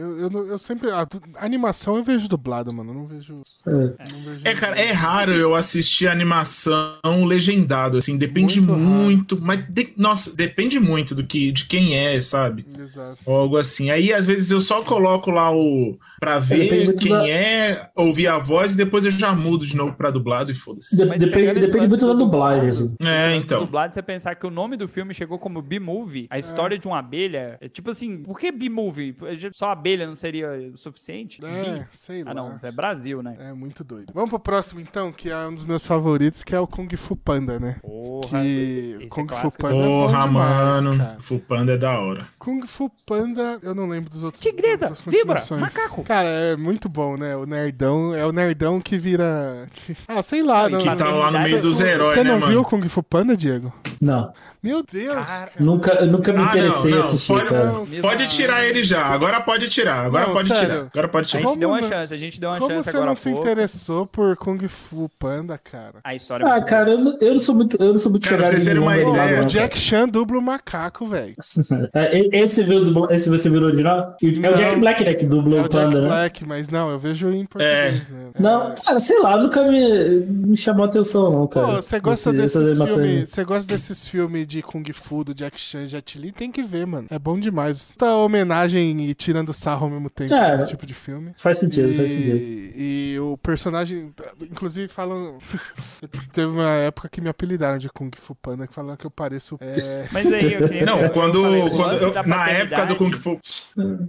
eu, eu, não- eu sempre. A, du- animação eu vejo dublado, mano. Eu não vejo. É. Não vejo É, cara, é raro eu assistir animação legendado, assim, depende Muito muito, mas, de- nossa, depende muito do que, de quem é, sabe? Exato. Ou algo assim. Aí, às vezes, eu só coloco lá o. pra depende ver quem da- é, ouvir a voz e depois eu já mudo de novo pra dublado e foda-se. De- depende depende muito da dublagem, assim. É, então. dublado, você pensar que o nome do filme chegou como B-Movie, a história de uma abelha. É tipo assim, por que B-Movie? Só abelha não seria o suficiente? É, sei lá. Ah, não, é Brasil, né? É muito doido. Vamos pro próximo então, que é um dos meus favoritos, que é o Kung Fu Panda, né? Porra, que é Kung Fu clássico. Panda é Porra, demais, mano. cara. Fu Panda é da hora. Kung Fu Panda, eu não lembro dos outros. Tigresa, vibra, macaco. Cara, é muito bom, né? O nerdão, é o nerdão que vira. Ah, sei lá, Não, não. Que tá lá no meio dos Você- heróis, Você né, não mano? viu Kung Fu Panda, Diego? Não. Meu Deus! Cara, Nunca, eu nunca me Ah, interessei não, em não, assistir, pode- cara. Não, Pode tirar ele já. Agora pode tirar. Agora Não, pode sério. tirar. Agora pode A tirar. gente Como deu uma não? chance, a gente deu uma Como chance você agora não há se pouco. interessou por Kung Fu Panda, cara? A história é Ah, muito cara, eu não, eu não sou muito, eu não sou muito Cara, pra chegado vocês terem em uma ideia, derivado, o não, Jack Chan dubla o macaco, velho. É, esse, viu do, esse você viu no original? É Não. o Jack Black, né, que dubla É o o Jack Panda, né? Black, mas não, eu vejo em português. mesmo. Não, cara, sei lá, nunca me, me chamou a atenção, não, cara. Pô, você gosta Esse- desses filmes? Você gosta desses filmes de Kung Fu do Jack Chan e Jet Li? Tem que ver, mano. É bom demais. Tá homenagem e tirando sarro ao mesmo tempo É. desse tipo de filme. Faz sentido, faz sentido. E, e o personagem, inclusive falam. Teve uma época que me apelidaram de Kung Fu Panda, que falaram que eu pareço. É, Mas aí, eu queria- Não, eu quando. falei, o quando eu- na época do Kung Fu.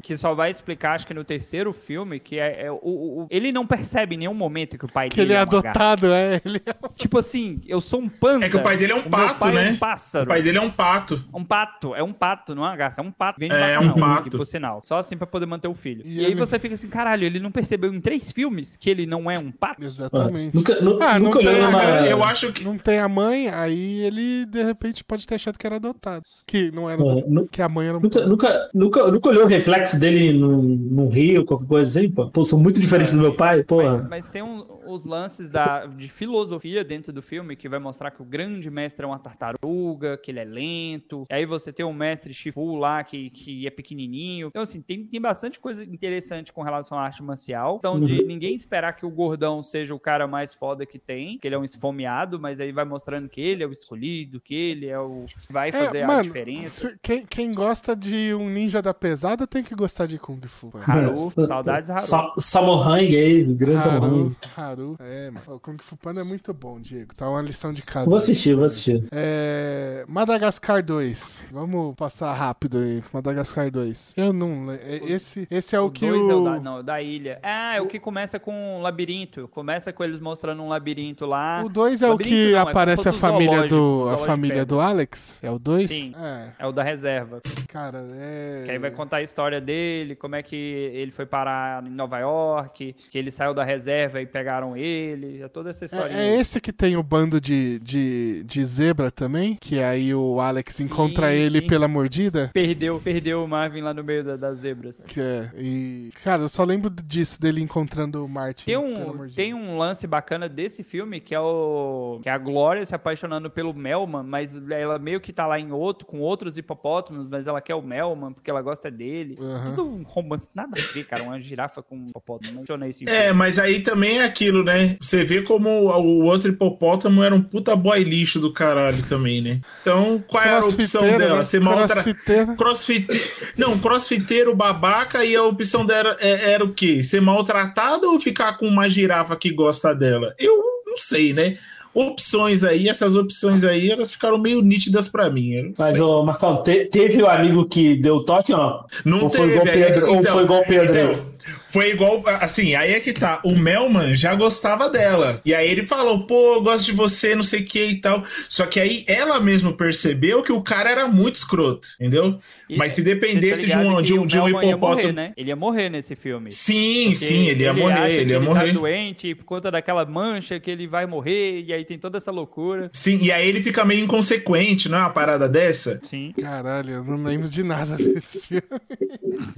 que só vai explicar, acho que no terceiro filme, que é, é o, o- ele não percebe em nenhum momento que o pai que dele ele é um gato. adotado, é. Ele é Tipo assim, eu sou um panda. É que o pai dele é um o meu pato, pai né? É um pássaro. O pai dele é um pato. Um pato, é um pato, não é uma garça, é um pato. Vem de É, vaca, um não, pato. por sinal. Só assim pra poder manter o filho. E E, aí ele- você fica assim, caralho, ele não percebeu em três filmes que ele não é um pato? Exatamente. Nunca, nu- Ah, não nunca tem olhou a uma... cara, Eu acho que. Não tem a mãe, aí ele de repente pode ter achado que era adotado. Que não era. É, nu- Que a mãe era um. Nunca, nunca, nunca, nunca olhou o reflexo dele num, num rio, qualquer coisa assim, pô? Pô, sou muito diferente do meu pai, porra. Mas, mas tem um- os lances da, de filosofia dentro do filme que vai mostrar que o grande mestre é uma tartaruga, que ele é lento. E aí você tem o mestre Shifu lá que, que é pequenininho. Então, assim, tem, tem bastante coisa interessante com relação à arte marcial. Então, de ninguém esperar que o gordão seja o cara mais foda que tem, que ele é um esfomeado, mas aí vai mostrando que ele é o escolhido, que ele é o que vai fazer É, a mano, diferença. se- quem, quem gosta de um ninja da pesada tem que gostar de Kung Fu. mano. Haru, saudades Haru. Sa Samohang aí, grande Haru, Samohang. Haru. É, mano. O Kung Fu Panda é muito bom, Diego. Tá uma lição de casa. Vou assistir, vou assistir. É, Madagascar 2. Vamos passar rápido aí. Madagascar 2. Eu não. é- Esse, esse é o, O que dois o. é o da, não, da ilha. Ah, é o que começa com um labirinto. Começa com eles mostrando um labirinto lá. O 2 é o que não, é aparece a família do a família do Alex? É o 2? Sim. É, É o da reserva. cara, é Que aí vai contar a história dele, como é que ele foi parar em Nova York, que ele saiu da reserva e pegaram ele. É toda essa história. É, é esse que tem o bando de, de, de zebra também? Que aí o Alex encontra ele sim. pela mordida? Perdeu, perdeu o Marvin lá no meio da- das zebras. Que é. E. Cara, eu só lembro disso, dele encontrando o Martin. Tem pela um, mordida. tem um lance bacana desse filme que é o que é a Glória se apaixonando pelo Melman, mas ela meio que tá lá em outro com outros hipopótamos, mas ela quer o Melman porque ela gosta dele. Aham. Tudo um romance, nada a ver, cara, uma girafa com um hipopótamo. Não em É, filme. mas aí também é aquilo, né? Você vê como o outro hipopótamo era um puta boy lixo do caralho também, né? Então, qual era a opção Crossfiteiro, dela? né? Ser maltra... Crossfiteiro. Crossfit... Não, crossfiteiro babaca e a opção dela é- era o quê? Ser maltratada ou ficar com uma girafa que gosta dela? Eu não sei, né? Opções aí, essas opções aí, elas ficaram meio nítidas pra mim. Mas, ô, Marcão, te- teve o amigo que deu toque ou não? Não ou foi teve, igual aí, Pedro, ou então- foi igual Pedro? Então, foi igual, assim, aí é que tá. O Melman já gostava dela. E aí ele falou, pô, eu gosto de você, não sei o que e tal. Só que aí ela mesmo percebeu que o cara era muito escroto, entendeu? E- Mas se tá dependesse de ligado um, de um, de um Melman ia morrer, hipopótamo. né? Ele ia morrer nesse filme. Sim, Porque sim, ele ia acha morrer, que ele ia Tá morrer. doente e por conta daquela mancha que ele vai morrer e aí tem toda essa loucura. Sim, e aí ele fica meio inconsequente, não é uma parada dessa? Sim. Caralho, eu não lembro de nada desse filme.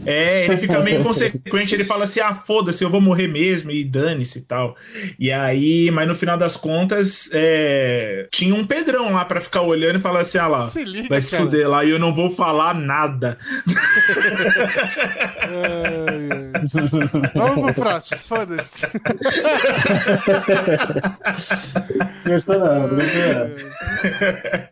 É, ele fica meio inconsequente, ele fala assim: ah, foda-se, eu vou morrer mesmo, e dane-se e tal. E aí, mas no final das contas, é, tinha um Pedrão lá pra ficar olhando e falar assim: ah lá, Se liga, vai se cara. fuder lá e eu não vou falar nada. Ai. Vamos pro próximo, foda-se. Gostou não, gostou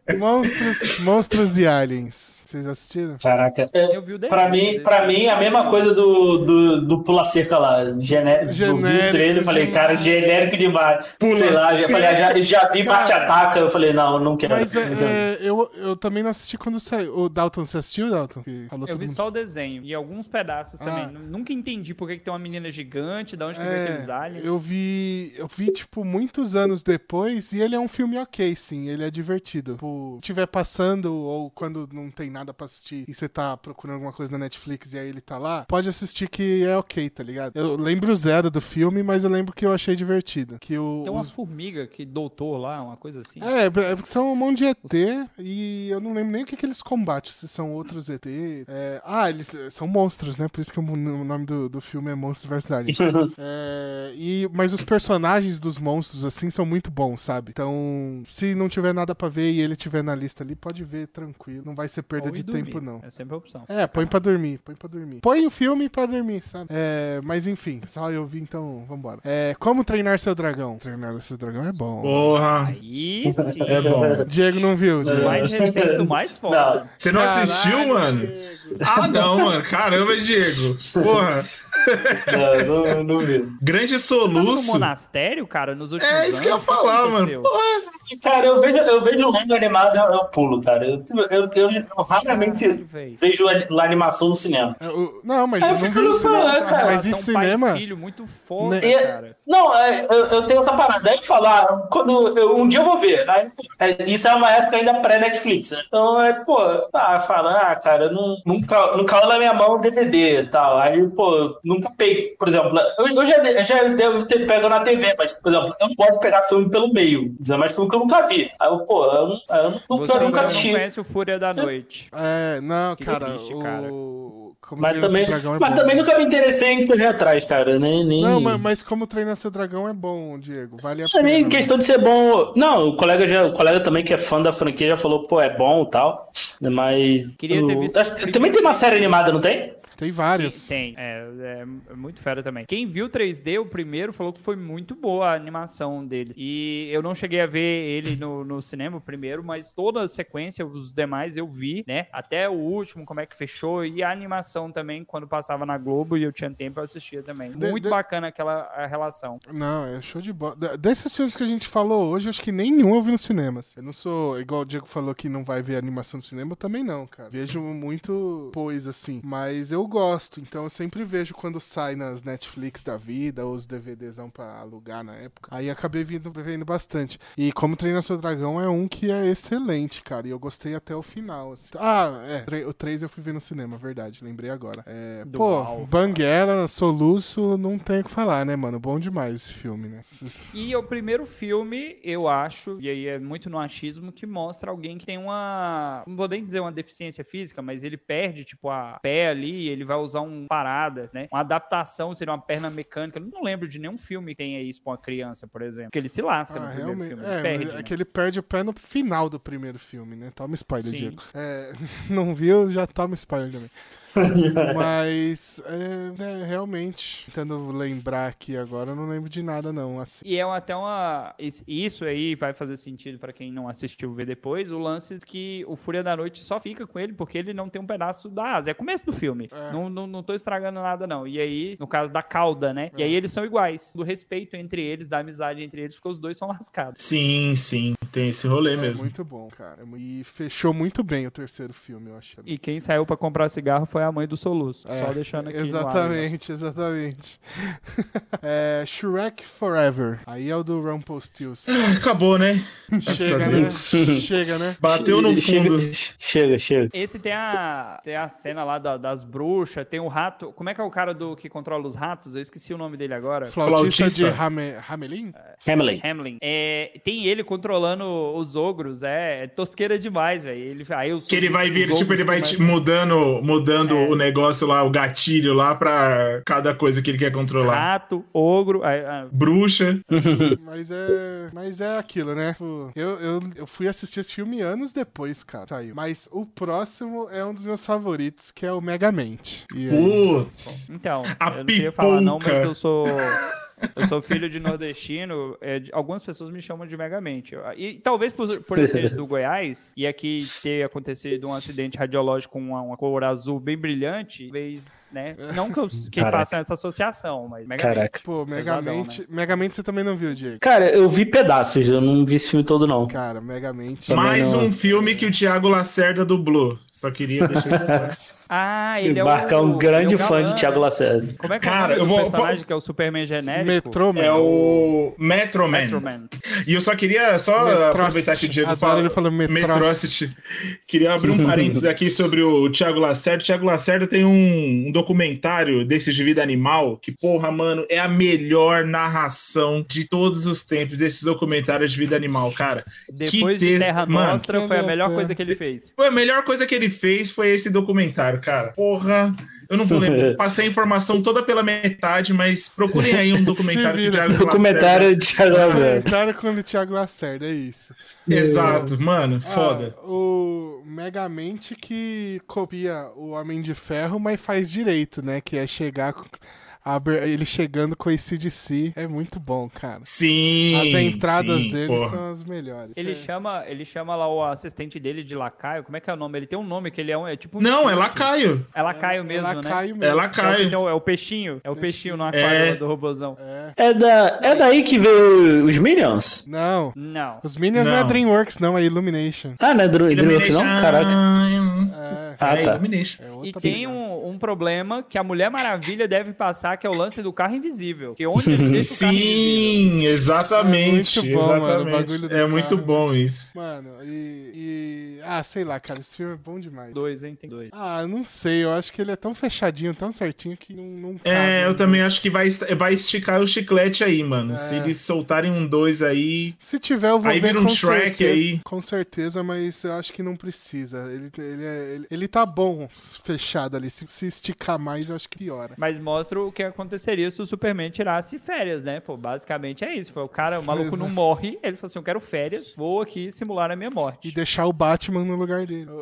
não. Monstros, monstros e aliens. Vocês assistiram? Caraca. É, Eu vi o Pra mim, pra mim, a mesma coisa do, do, do Pula Cerca lá. Genérico. Eu vi o trailer eu falei, cara, genérico demais. Pula Sei lá, já, falei, já, já vi bate-ataca. Eu falei, não, não quero. Mas é, é, eu, eu também não assisti quando saiu. O Dalton, você assistiu, Dalton? Eu vi mundo. só o desenho e alguns pedaços Ah. também. Nunca entendi por que, que tem uma menina gigante, de onde que veio É, aqueles aliens. eu vi, eu vi, tipo, muitos anos depois, e ele é um filme ok, sim, ele é divertido. Tipo, se tiver passando, ou quando não tem nada pra assistir, e você tá procurando alguma coisa na Netflix e aí ele tá lá, pode assistir que é ok, tá ligado? Eu lembro zero do filme, mas eu lembro que eu achei divertido. Que o, Tem uma os- formiga que doutor lá, uma coisa assim. É, é porque são um monte de ET e eu não lembro nem o que, que eles combatem, se são outros ET. É, ah, eles são monstros, né? Por isso que o nome do, do filme é Monstro vs Aliens. É, e, mas os personagens dos monstros, assim, são muito bons, sabe? Então, se não tiver nada pra ver e ele tiver na lista ali, pode ver tranquilo. Não vai ser perda De ir dormir. tempo, não. É sempre a opção. É, põe pra dormir, põe pra dormir. Põe o filme pra dormir, sabe? É, mas enfim, só eu vi, então vambora. É, como treinar seu dragão? Treinar seu dragão é bom. Porra. Aí sim. É bom. Diego não viu, O Diego. mais recente, o mais foda. Você não Caralho, assistiu, mano? Diego. Ah, não, mano. Caramba, Diego. Porra. Não, não, não vi. Grande tava no soluço. monastério, cara, nos últimos É isso que eu ia falar, mano. Porra. Cara, eu vejo, eu vejo longo animado, eu, eu pulo, cara. Eu, eu, eu, eu raramente Caralho, vejo a, a animação no cinema. É, o- Não, mas É, eu eu não fico no cinema. celular, cara. Mas em cinema. filho muito foda, Né? E- cara. Não, é, eu, eu tenho essa parada. Aí falar, quando eu, um dia eu vou ver. Aí, pô, é, isso é uma época ainda pré-Netflix, né? Então, é, pô, ah, fala, ah, cara, não, nunca, nunca na minha mão o DVD e tal. Aí, pô, nunca peguei. Por exemplo, eu, eu já, eu já devo ter pego na TV, mas, por exemplo, eu não gosto de pegar filme pelo meio. Mais filme que eu nunca vi. Aí, eu, pô, eu, não- eu nunca, Você nunca não assisti. conhece o Fúria da Noite. É, não, Que cara. triste, o... cara. Como Mas também, Dragão é mas bom. também nunca me interessei em correr atrás, cara. Nem, nem... Não, mas, mas como treinar seu dragão é bom, Diego. Vale a Não é pena. nem questão de ser bom. Não, o colega, já, o colega também que é fã da franquia já falou, pô, é bom e tal. Mas. Queria ter visto acho-. Também tem uma série animada, não tem? Tem várias. Tem, é, é muito fera também. Quem viu 3D, o primeiro, falou que foi muito boa a animação dele. E eu não cheguei a ver ele no, no cinema, o primeiro, mas toda a sequência, os demais eu vi, né? Até o último, como é que fechou, e a animação também, quando passava na Globo e eu tinha tempo, eu assistia também. De- Muito de- bacana aquela relação. Não, é show de bola. Desses filmes que a gente falou hoje, acho que nenhum eu vi nos cinemas. Eu não sou, igual o Diego falou que não vai ver animação no cinema, eu também não, cara. Vejo muito pois, assim. Mas eu gosto, então eu sempre vejo quando sai nas Netflix da vida, ou os DVDzão pra alugar na época. Aí acabei vindo, vendo bastante. E Como Treinar Seu Dragão é um que é excelente, cara. E eu gostei até o final. assim. Ah, é. O 3 eu fui ver no cinema, verdade. Lembrei agora. É, pô, Alpha. Banguela, Soluço, não tem o que falar, né, mano? Bom demais esse filme, né? E é o primeiro filme, eu acho, e aí é muito no achismo, que mostra alguém que tem uma. Não vou nem dizer uma deficiência física, mas ele perde, tipo, a pé ali, ele vai usar um parada, né? Uma adaptação seria uma perna mecânica. Eu não lembro de nenhum filme que tenha isso pra uma criança, por exemplo. Porque ele se lasca no Ah, primeiro realmente. filme. É, Ele perde, é né? que ele perde o pé no final do primeiro filme, né? Toma spoiler, Sim. Diego. É, não viu, já toma spoiler também. Mas, é, né, realmente, tentando lembrar aqui agora, eu não lembro de nada, não. Assim. E é até uma. is- Isso aí vai fazer sentido pra quem não assistiu ver depois. O lance que o Fúria da Noite só fica com ele porque ele não tem um pedaço da asa. É começo do filme. É. Não, não, não tô estragando nada, não. E aí, no caso da cauda, né? E aí eles são iguais. Do respeito entre eles, da amizade entre eles, porque os dois são lascados. Sim, sim. Tem esse rolê É mesmo. muito bom, cara. E fechou muito bem o terceiro filme, eu acho. E quem saiu pra comprar cigarro foi a mãe do Soluço. É, só deixando aqui. no ar, né? Exatamente, exatamente. é, Shrek Forever. Aí é o do Rumpelstiltskin. Acabou, né? Chega, a né? Deus. Chega, né? Bateu no fundo. Chega, chega, chega. Esse tem a, tem a cena lá da- das bruxas, tem o rato. Como é que é o cara do que controla os ratos? Eu esqueci o nome dele agora. Flautista, de Flautista. Hame, Hamelin? Hamlin. Hamlin. É, tem ele controlando os ogros, é, é tosqueira demais, velho. Ele, aí os, Que ele vai vir, tipo, ele vai mudando, mudando É. o negócio lá, o gatilho lá pra cada coisa que ele quer controlar. Rato, ogro. aí, ah, Bruxa. Mas é, mas é aquilo, né? Tipo, Eu, eu, eu fui assistir esse filme anos depois, cara. Saiu. Mas o próximo é um dos meus favoritos, que é o Megamente. E aí, Putz. então, A eu não queria falar não, mas pipoca. eu sou. Eu sou filho de nordestino, é, de- algumas pessoas me chamam de Megamente. E talvez por, por eu ser do Goiás e aqui ter acontecido um acidente radiológico com uma, uma cor azul bem brilhante, talvez, né? Não que, eu, que façam essa associação, mas Megamente. Caraca. Pô, Pesadão, Megamente. Megamente você também não viu, Diego? Cara, eu vi pedaços, eu não vi esse filme todo, não. Cara, Megamente. Também Mais não. um filme que o Thiago Lacerda dublou. Só queria deixar isso claro. Ah, ele é Barca é o, um grande é o fã galã, de Thiago né? Lacerda. Como é que é Cara, o nome eu vou- personagem que é o Superman genérico? Metrô, mano. É o Metro Man. Metro Man. E eu só queria só Metrocity. aproveitar que o Diego fala. ele falando Metrocity. Queria abrir um parênteses aqui sobre o Thiago Lacerda. O Thiago Lacerda tem um, um documentário desses de vida animal que, porra, mano, é a melhor narração de todos os tempos desses documentários de vida animal, cara. Depois Que de te- Terra Mano, Nostra, foi a melhor coisa que ele fez. Foi a melhor coisa que ele fez foi esse documentário, cara. Porra, eu não vou lembrar. Passei a informação toda pela metade, mas procurem aí um documentário do. Thiago Documentário de Thiago Lacerda. Comentário com o Thiago Lacerda, é isso. Exato, mano, foda. Ah, o Megamente que copia o Homem de Ferro, mas faz direito, né? Que é chegar ele chegando com esse DC é muito bom, cara. Sim. As entradas sim, dele porra. são as melhores. Ele É. chama, ele chama lá o assistente dele de Lacaio. Como é que é o nome? Ele tem um nome que ele é um. É tipo um Não, é. Lacaio. É Lacaio mesmo, Ela né? cai É mesmo. É o, Lacaio. então, é o peixinho. É o peixinho no aquário É. do robozão. É, da, é daí que veio os Minions? Não. Não. Os Minions não. é Não. DreamWorks, não, é Illumination. Ah, não é Dreamworks não? Caraca. É, Ah, é, tá. Illumination. é E tem um, um problema que a Mulher Maravilha deve passar, que é o lance do carro invisível. Que onde ele deixa o carro invisível. Sim, exatamente. É muito bom, mano, exatamente. do é muito bom isso. Mano, e, e- Ah, sei lá, cara, esse filme é bom demais. Dois, hein? Tem dois. Ah, não sei, eu acho que ele é tão fechadinho, tão certinho que não, não cabe. É, eu né? também acho que vai, vai esticar o chiclete aí, mano. É. Se eles soltarem um dois aí. Se tiver, eu vou Aí ver vira um com Shrek certeza, aí. Com certeza, mas eu acho que não precisa. Ele, ele, é- ele, ele tá bom fechado ali. Se, se esticar mais, eu acho que piora. Mas mostra o que aconteceria se o Superman tirasse férias, né? Pô, basicamente é isso. O cara, o maluco Pois não é. morre. Ele falou assim: eu quero férias, vou aqui simular a minha morte. E deixar o Batman no lugar dele.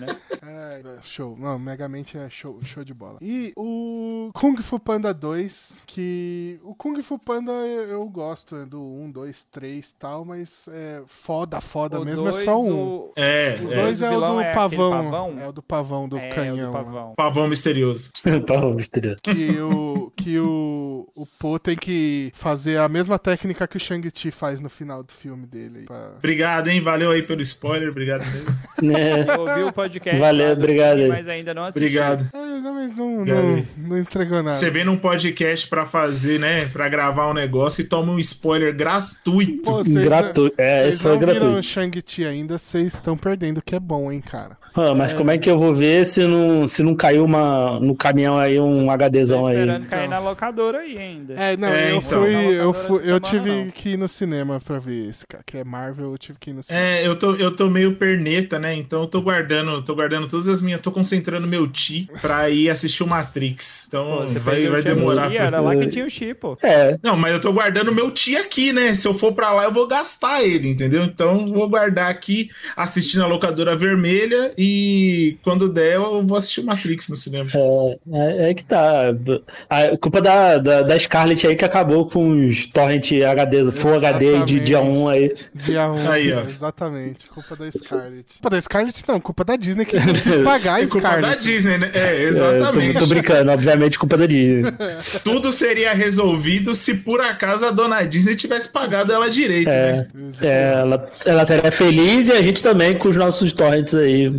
Né? É, show. Não, Megamente é show, show de bola. E o Kung Fu Panda 2, que. O Kung Fu Panda eu, eu gosto, né, do 1, 2, 3 e tal, mas é foda, foda O mesmo é dois, só um. o- É, O é. 2 o é o do é pavão, pavão? É o do pavão, do é, canhão. do pavão. Pavão misterioso. Pavão misterioso. que o que o, o Po tem que fazer a mesma técnica que o Shang-Chi faz no final do filme dele. pra- Obrigado, hein? Valeu aí pelo spoiler. Obrigado mesmo. Né? Eu ouvi o podcast. Valeu, obrigado filme, aí. Mas ainda não assisti. Obrigado. É, não, mas não, não, não entregou nada. Você vem num podcast pra fazer, né? Pra gravar um negócio e toma um spoiler gratuito. Pô, vocês Gratu- não- é, isso foi não viram gratuito. Shang-Chi ainda, vocês estão perdendo, o que é bom, hein, cara. Ah, mas como é que eu vou ver se não, se não caiu uma, no caminhão aí um HDzão aí? esperando cair Então. na locadora aí ainda. É, não, É, eu então. fui, eu fui, eu tive não. que ir no cinema pra ver esse, cara, que é Marvel, eu tive que ir no cinema. É, eu tô, eu tô meio perneta, né? Então eu tô guardando, tô guardando todas as minhas, tô concentrando meu ti pra ir assistir o Matrix. Então Pô, você vai, vai demorar. pra- Era lá que tinha o Chi, pô. É, Não, mas eu tô guardando meu ti aqui, né? Se eu for pra lá, eu vou gastar ele, entendeu? Então vou guardar aqui, assistindo a locadora vermelha e quando der eu vou assistir o Matrix no cinema. é, é que tá. A culpa da, da, da Scarlett aí que acabou com os torrent HD, Full HD de dia 1 aí. Dia 1, Aí, ó. exatamente, culpa da Scarlett. Culpa da Scarlett não, culpa da Disney que não quis pagar a É culpa da Scarlett. Disney, né? É, É, exatamente. tô, tô brincando, obviamente culpa da Disney. Tudo seria resolvido se por acaso a dona Disney tivesse pagado ela direito, né? É, é, ela, ela estaria feliz e a gente também com os nossos torrents aí.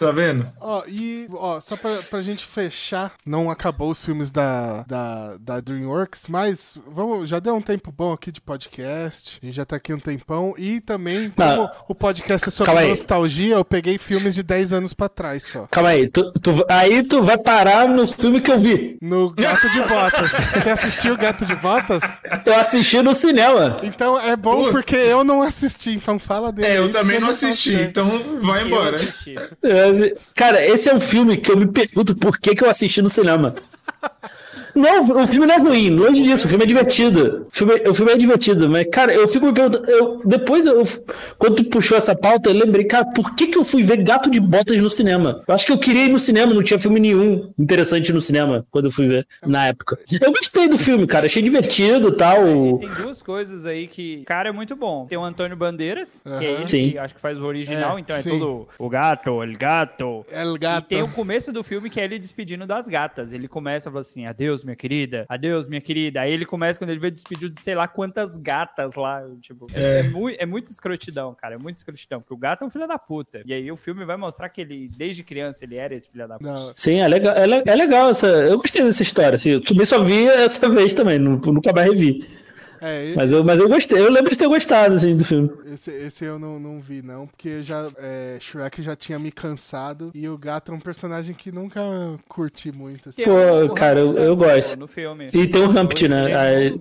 Tá vendo? Ó, e, ó, só pra, pra gente fechar, não acabou os filmes da, da, da DreamWorks, mas vamos, já deu um tempo bom aqui de podcast, a gente já tá aqui um tempão, e também, Não. como o podcast é sobre nostalgia, eu peguei filmes de 10 anos pra trás só. Calma aí, tu, tu- aí tu vai parar no filme que eu vi. No Gato de Botas. Você assistiu Gato de Botas? Eu assisti no cinema. Então é bom Pô. porque eu não assisti, então fala dele. É, eu também não assisti, então vai embora. Eu Cara, esse é um filme que eu me pergunto por que, que eu assisti no cinema. Não, o filme não é ruim, longe disso, o filme é divertido. O filme, o filme é divertido, mas, cara, eu fico me perguntando. Eu, depois, eu, quando tu puxou essa pauta, eu lembrei, cara, por que, que eu fui ver Gato de Botas no cinema? Eu acho que eu queria ir no cinema, não tinha filme nenhum interessante no cinema quando eu fui ver na época. Eu gostei do filme, cara, achei divertido e tal. Tem duas coisas aí que. Cara, é muito bom. Tem o Antônio Bandeiras, que é ele Sim. que acho que faz o original, É, então é sim. todo o gato, el gato. El E gato. tem o começo do filme que é ele despedindo das gatas. Ele começa falando assim: adeus, minha querida, adeus, minha querida. Aí ele começa quando ele vê despedido de sei lá quantas gatas lá. Tipo, é, é, mui- é muito escrotidão, cara. É muito escrotidão. Porque o gato é um filho da puta. E aí o filme vai mostrar que ele, desde criança, ele era esse filho da puta. Não, Sim, é legal, é, é legal essa. Eu gostei dessa história. Assim, eu também só vi essa vez também, nu- nunca mais revi. É, Mas eu, mas eu gostei, eu lembro de ter gostado assim, do filme. esse, esse eu não, não vi, não, porque já, é, Shrek já tinha me cansado e o gato é um personagem que nunca curti muito. assim. Pô, cara, eu- eu Dumpty gosto. No filme. E tem o Humpty, né? é Aí,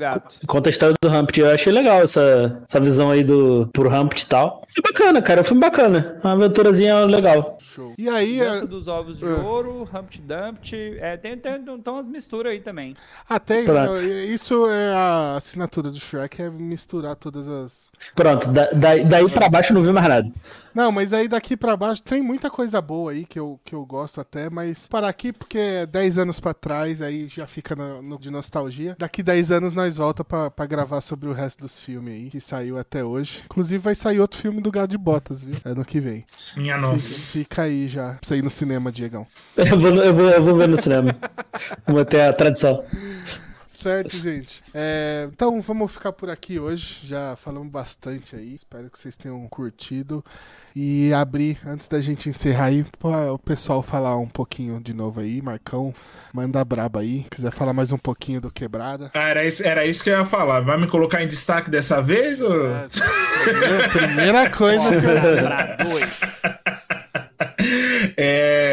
conta a história do Humpty. Eu achei legal essa, essa visão aí do pro Humpty e tal. Foi bacana, cara. Foi bacana. Uma aventurazinha legal. Show. E aí, Dança é, dos ovos de é. ouro, Humpty Dumpty. É, tem, tem, tem umas misturas aí também. ah, tem, Pra- isso é a assinatura do Shrek, é misturar todas as... Pronto, da, daí, daí pra baixo não vi mais nada. Não, mas aí daqui pra baixo tem muita coisa boa aí que eu, que eu gosto até, mas para aqui porque é 10 anos pra trás, aí já fica no, no- de nostalgia. Daqui 10 anos nós volta pra, pra gravar sobre o resto dos filmes aí, que saiu até hoje. Inclusive vai sair outro filme do Gado de Botas, viu? Ano que vem. Minha Fica, nossa. fica aí já, pra você ir no cinema, Diegão. Eu vou, eu vou, eu vou ver no cinema. Vou ter a tradição. Certo, gente. É, então vamos ficar por aqui hoje. Já falamos bastante aí. Espero que vocês tenham curtido. E abrir, antes da gente encerrar aí, para o pessoal falar um pouquinho de novo aí. Marcão, manda braba aí. Quiser falar mais um pouquinho do Quebrada. Era isso, era isso que eu ia falar. Vai me colocar em destaque dessa vez? Ou... É, primeira, primeira coisa. Quebrada 2.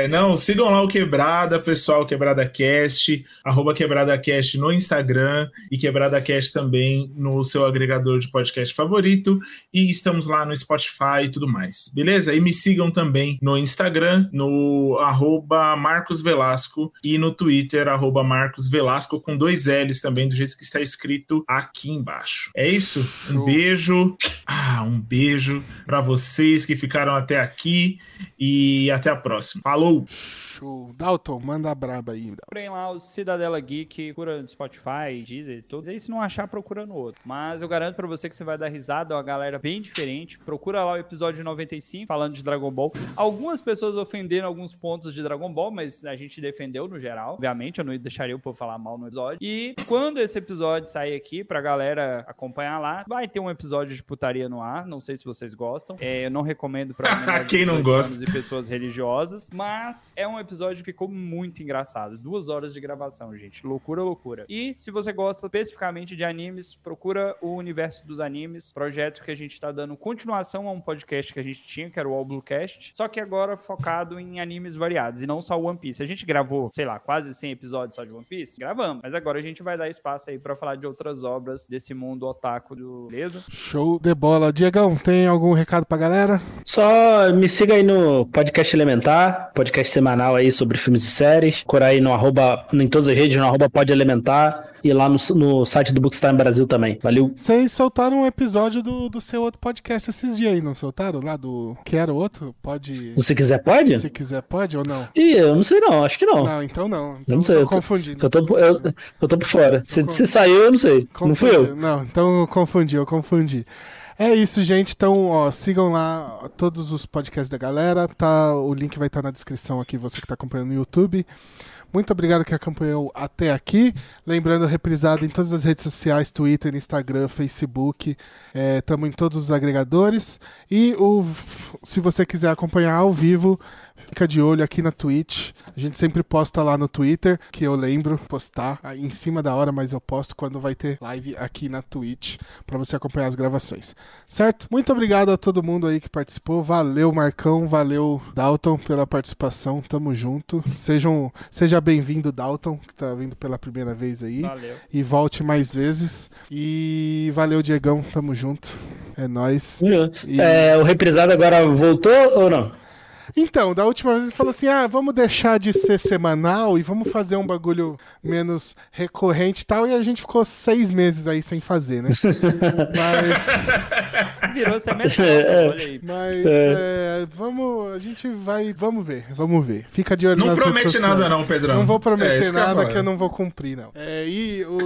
É, não, sigam lá o Quebrada, pessoal, Quebrada Cast, arroba Quebrada Cast no Instagram e Quebrada Cast também no seu agregador de podcast favorito. E estamos lá no Spotify e tudo mais, beleza? E me sigam também no Instagram, no arroba Marcos Velasco e no Twitter, arroba Marcos Velasco, com dois L's também, do jeito que está escrito aqui embaixo. É isso? Um Show. beijo. Ah, um beijo para vocês que ficaram até aqui e até a próxima. Falou! Shh. Show. Dalton, manda braba aí. Dalton. Procurem lá o Cidadela Geek, procura no Spotify, Deezer, todos. Aí se não achar, procura no outro. Mas eu garanto pra você que você vai dar risada, é uma galera bem diferente. Procura lá o episódio 95, falando de Dragon Ball. Algumas pessoas ofenderam alguns pontos de Dragon Ball, mas a gente defendeu no geral. Obviamente, eu não deixaria o povo falar mal no episódio. E quando esse episódio sair aqui, pra galera acompanhar lá, vai ter um episódio de putaria no ar. Não sei se vocês gostam. É, eu não recomendo pra Quem não 18 gosta? e pessoas religiosas, mas é um episódio que ficou muito engraçado. Duas horas de gravação, gente. Loucura, loucura. E se você gosta especificamente de animes, procura o Universo dos Animes, projeto que a gente tá dando continuação a um podcast que a gente tinha, que era o All Bluecast, só que agora focado em animes variados e não só One Piece. A gente gravou, sei lá, quase 100 episódios só de One Piece? Gravamos. Mas agora a gente vai dar espaço aí pra falar de outras obras desse mundo otaku, do... beleza? Show de bola. Diegão, tem algum recado pra galera? Só me siga aí no Podcast Elementar, podcast semanal aí sobre filmes e séries. Procura aí no arroba, em todas as redes, no arroba Pode Elementar e lá no, no site do Bookstime Brasil também. Valeu. Vocês soltaram um episódio do, do seu outro podcast esses dias aí, não soltaram? Lá do. Que era outro? Pode. Se quiser, pode? Se quiser, pode ou não? Ih, eu não sei não, acho que não. Não, então não. Eu Então não sei, tô eu tô- confundindo. Eu tô, eu, eu tô por fora. Se, com- se saiu, eu não sei. Não fui Confundi. eu. Não, então eu confundi, eu confundi. É isso, gente. Então, ó, sigam lá todos os podcasts da galera. Tá, o link vai estar na descrição aqui, você que está acompanhando no YouTube. Muito obrigado que acompanhou até aqui. Lembrando, reprisado em todas as redes sociais, Twitter, Instagram, Facebook. Estamos em todos os agregadores. E o, se você quiser acompanhar ao vivo, fica de olho aqui na Twitch. A gente sempre posta lá no Twitter, que eu lembro postar em cima da hora, mas eu posto quando vai ter live aqui na Twitch para você acompanhar as gravações. Certo? Muito obrigado a todo mundo aí que participou. Valeu, Marcão. Valeu, Dalton, pela participação. Tamo junto. Sejam, seja bem-vindo, Dalton, que tá vindo pela primeira vez aí. Valeu. E volte mais vezes. E valeu, Diegão. Tamo junto. É nóis. E- É, o reprisado agora voltou ou não? Então, da última vez ele falou assim: ah, vamos deixar de ser semanal e vamos fazer um bagulho menos recorrente e tal. E a gente ficou seis meses aí sem fazer, né? Mas, Virou semestral, É. olha aí. mas é, vamos, a gente vai, vamos ver, vamos ver. Fica de olho Não nas redes promete sociais. nada, não, Pedrão. Não vou É, prometer que ia nada que eu não vou cumprir, não. É, e o,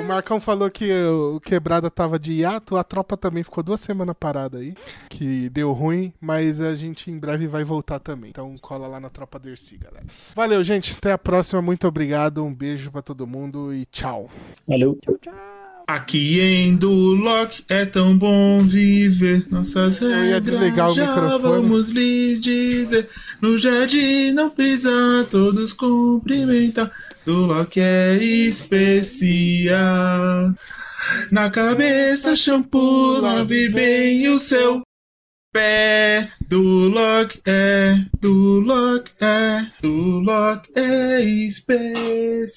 o Marcão falou que o Quebrada tava de hiato, a tropa também ficou duas semanas parada aí, que deu ruim, mas a gente em breve vai voltar também. Então cola lá na Tropa Dercy, galera. Valeu, gente. Até a próxima. Muito obrigado. Um beijo pra todo mundo e tchau. Valeu. Aqui em Duloc é tão bom viver nossas Eu regras. desligar o já microfone. vamos lhes dizer. No jardim não precisa todos cumprimentar. Duloc é especial. Na cabeça shampoo, lave bem o seu pé. Duloc é, Duloc é, Duloc é especial.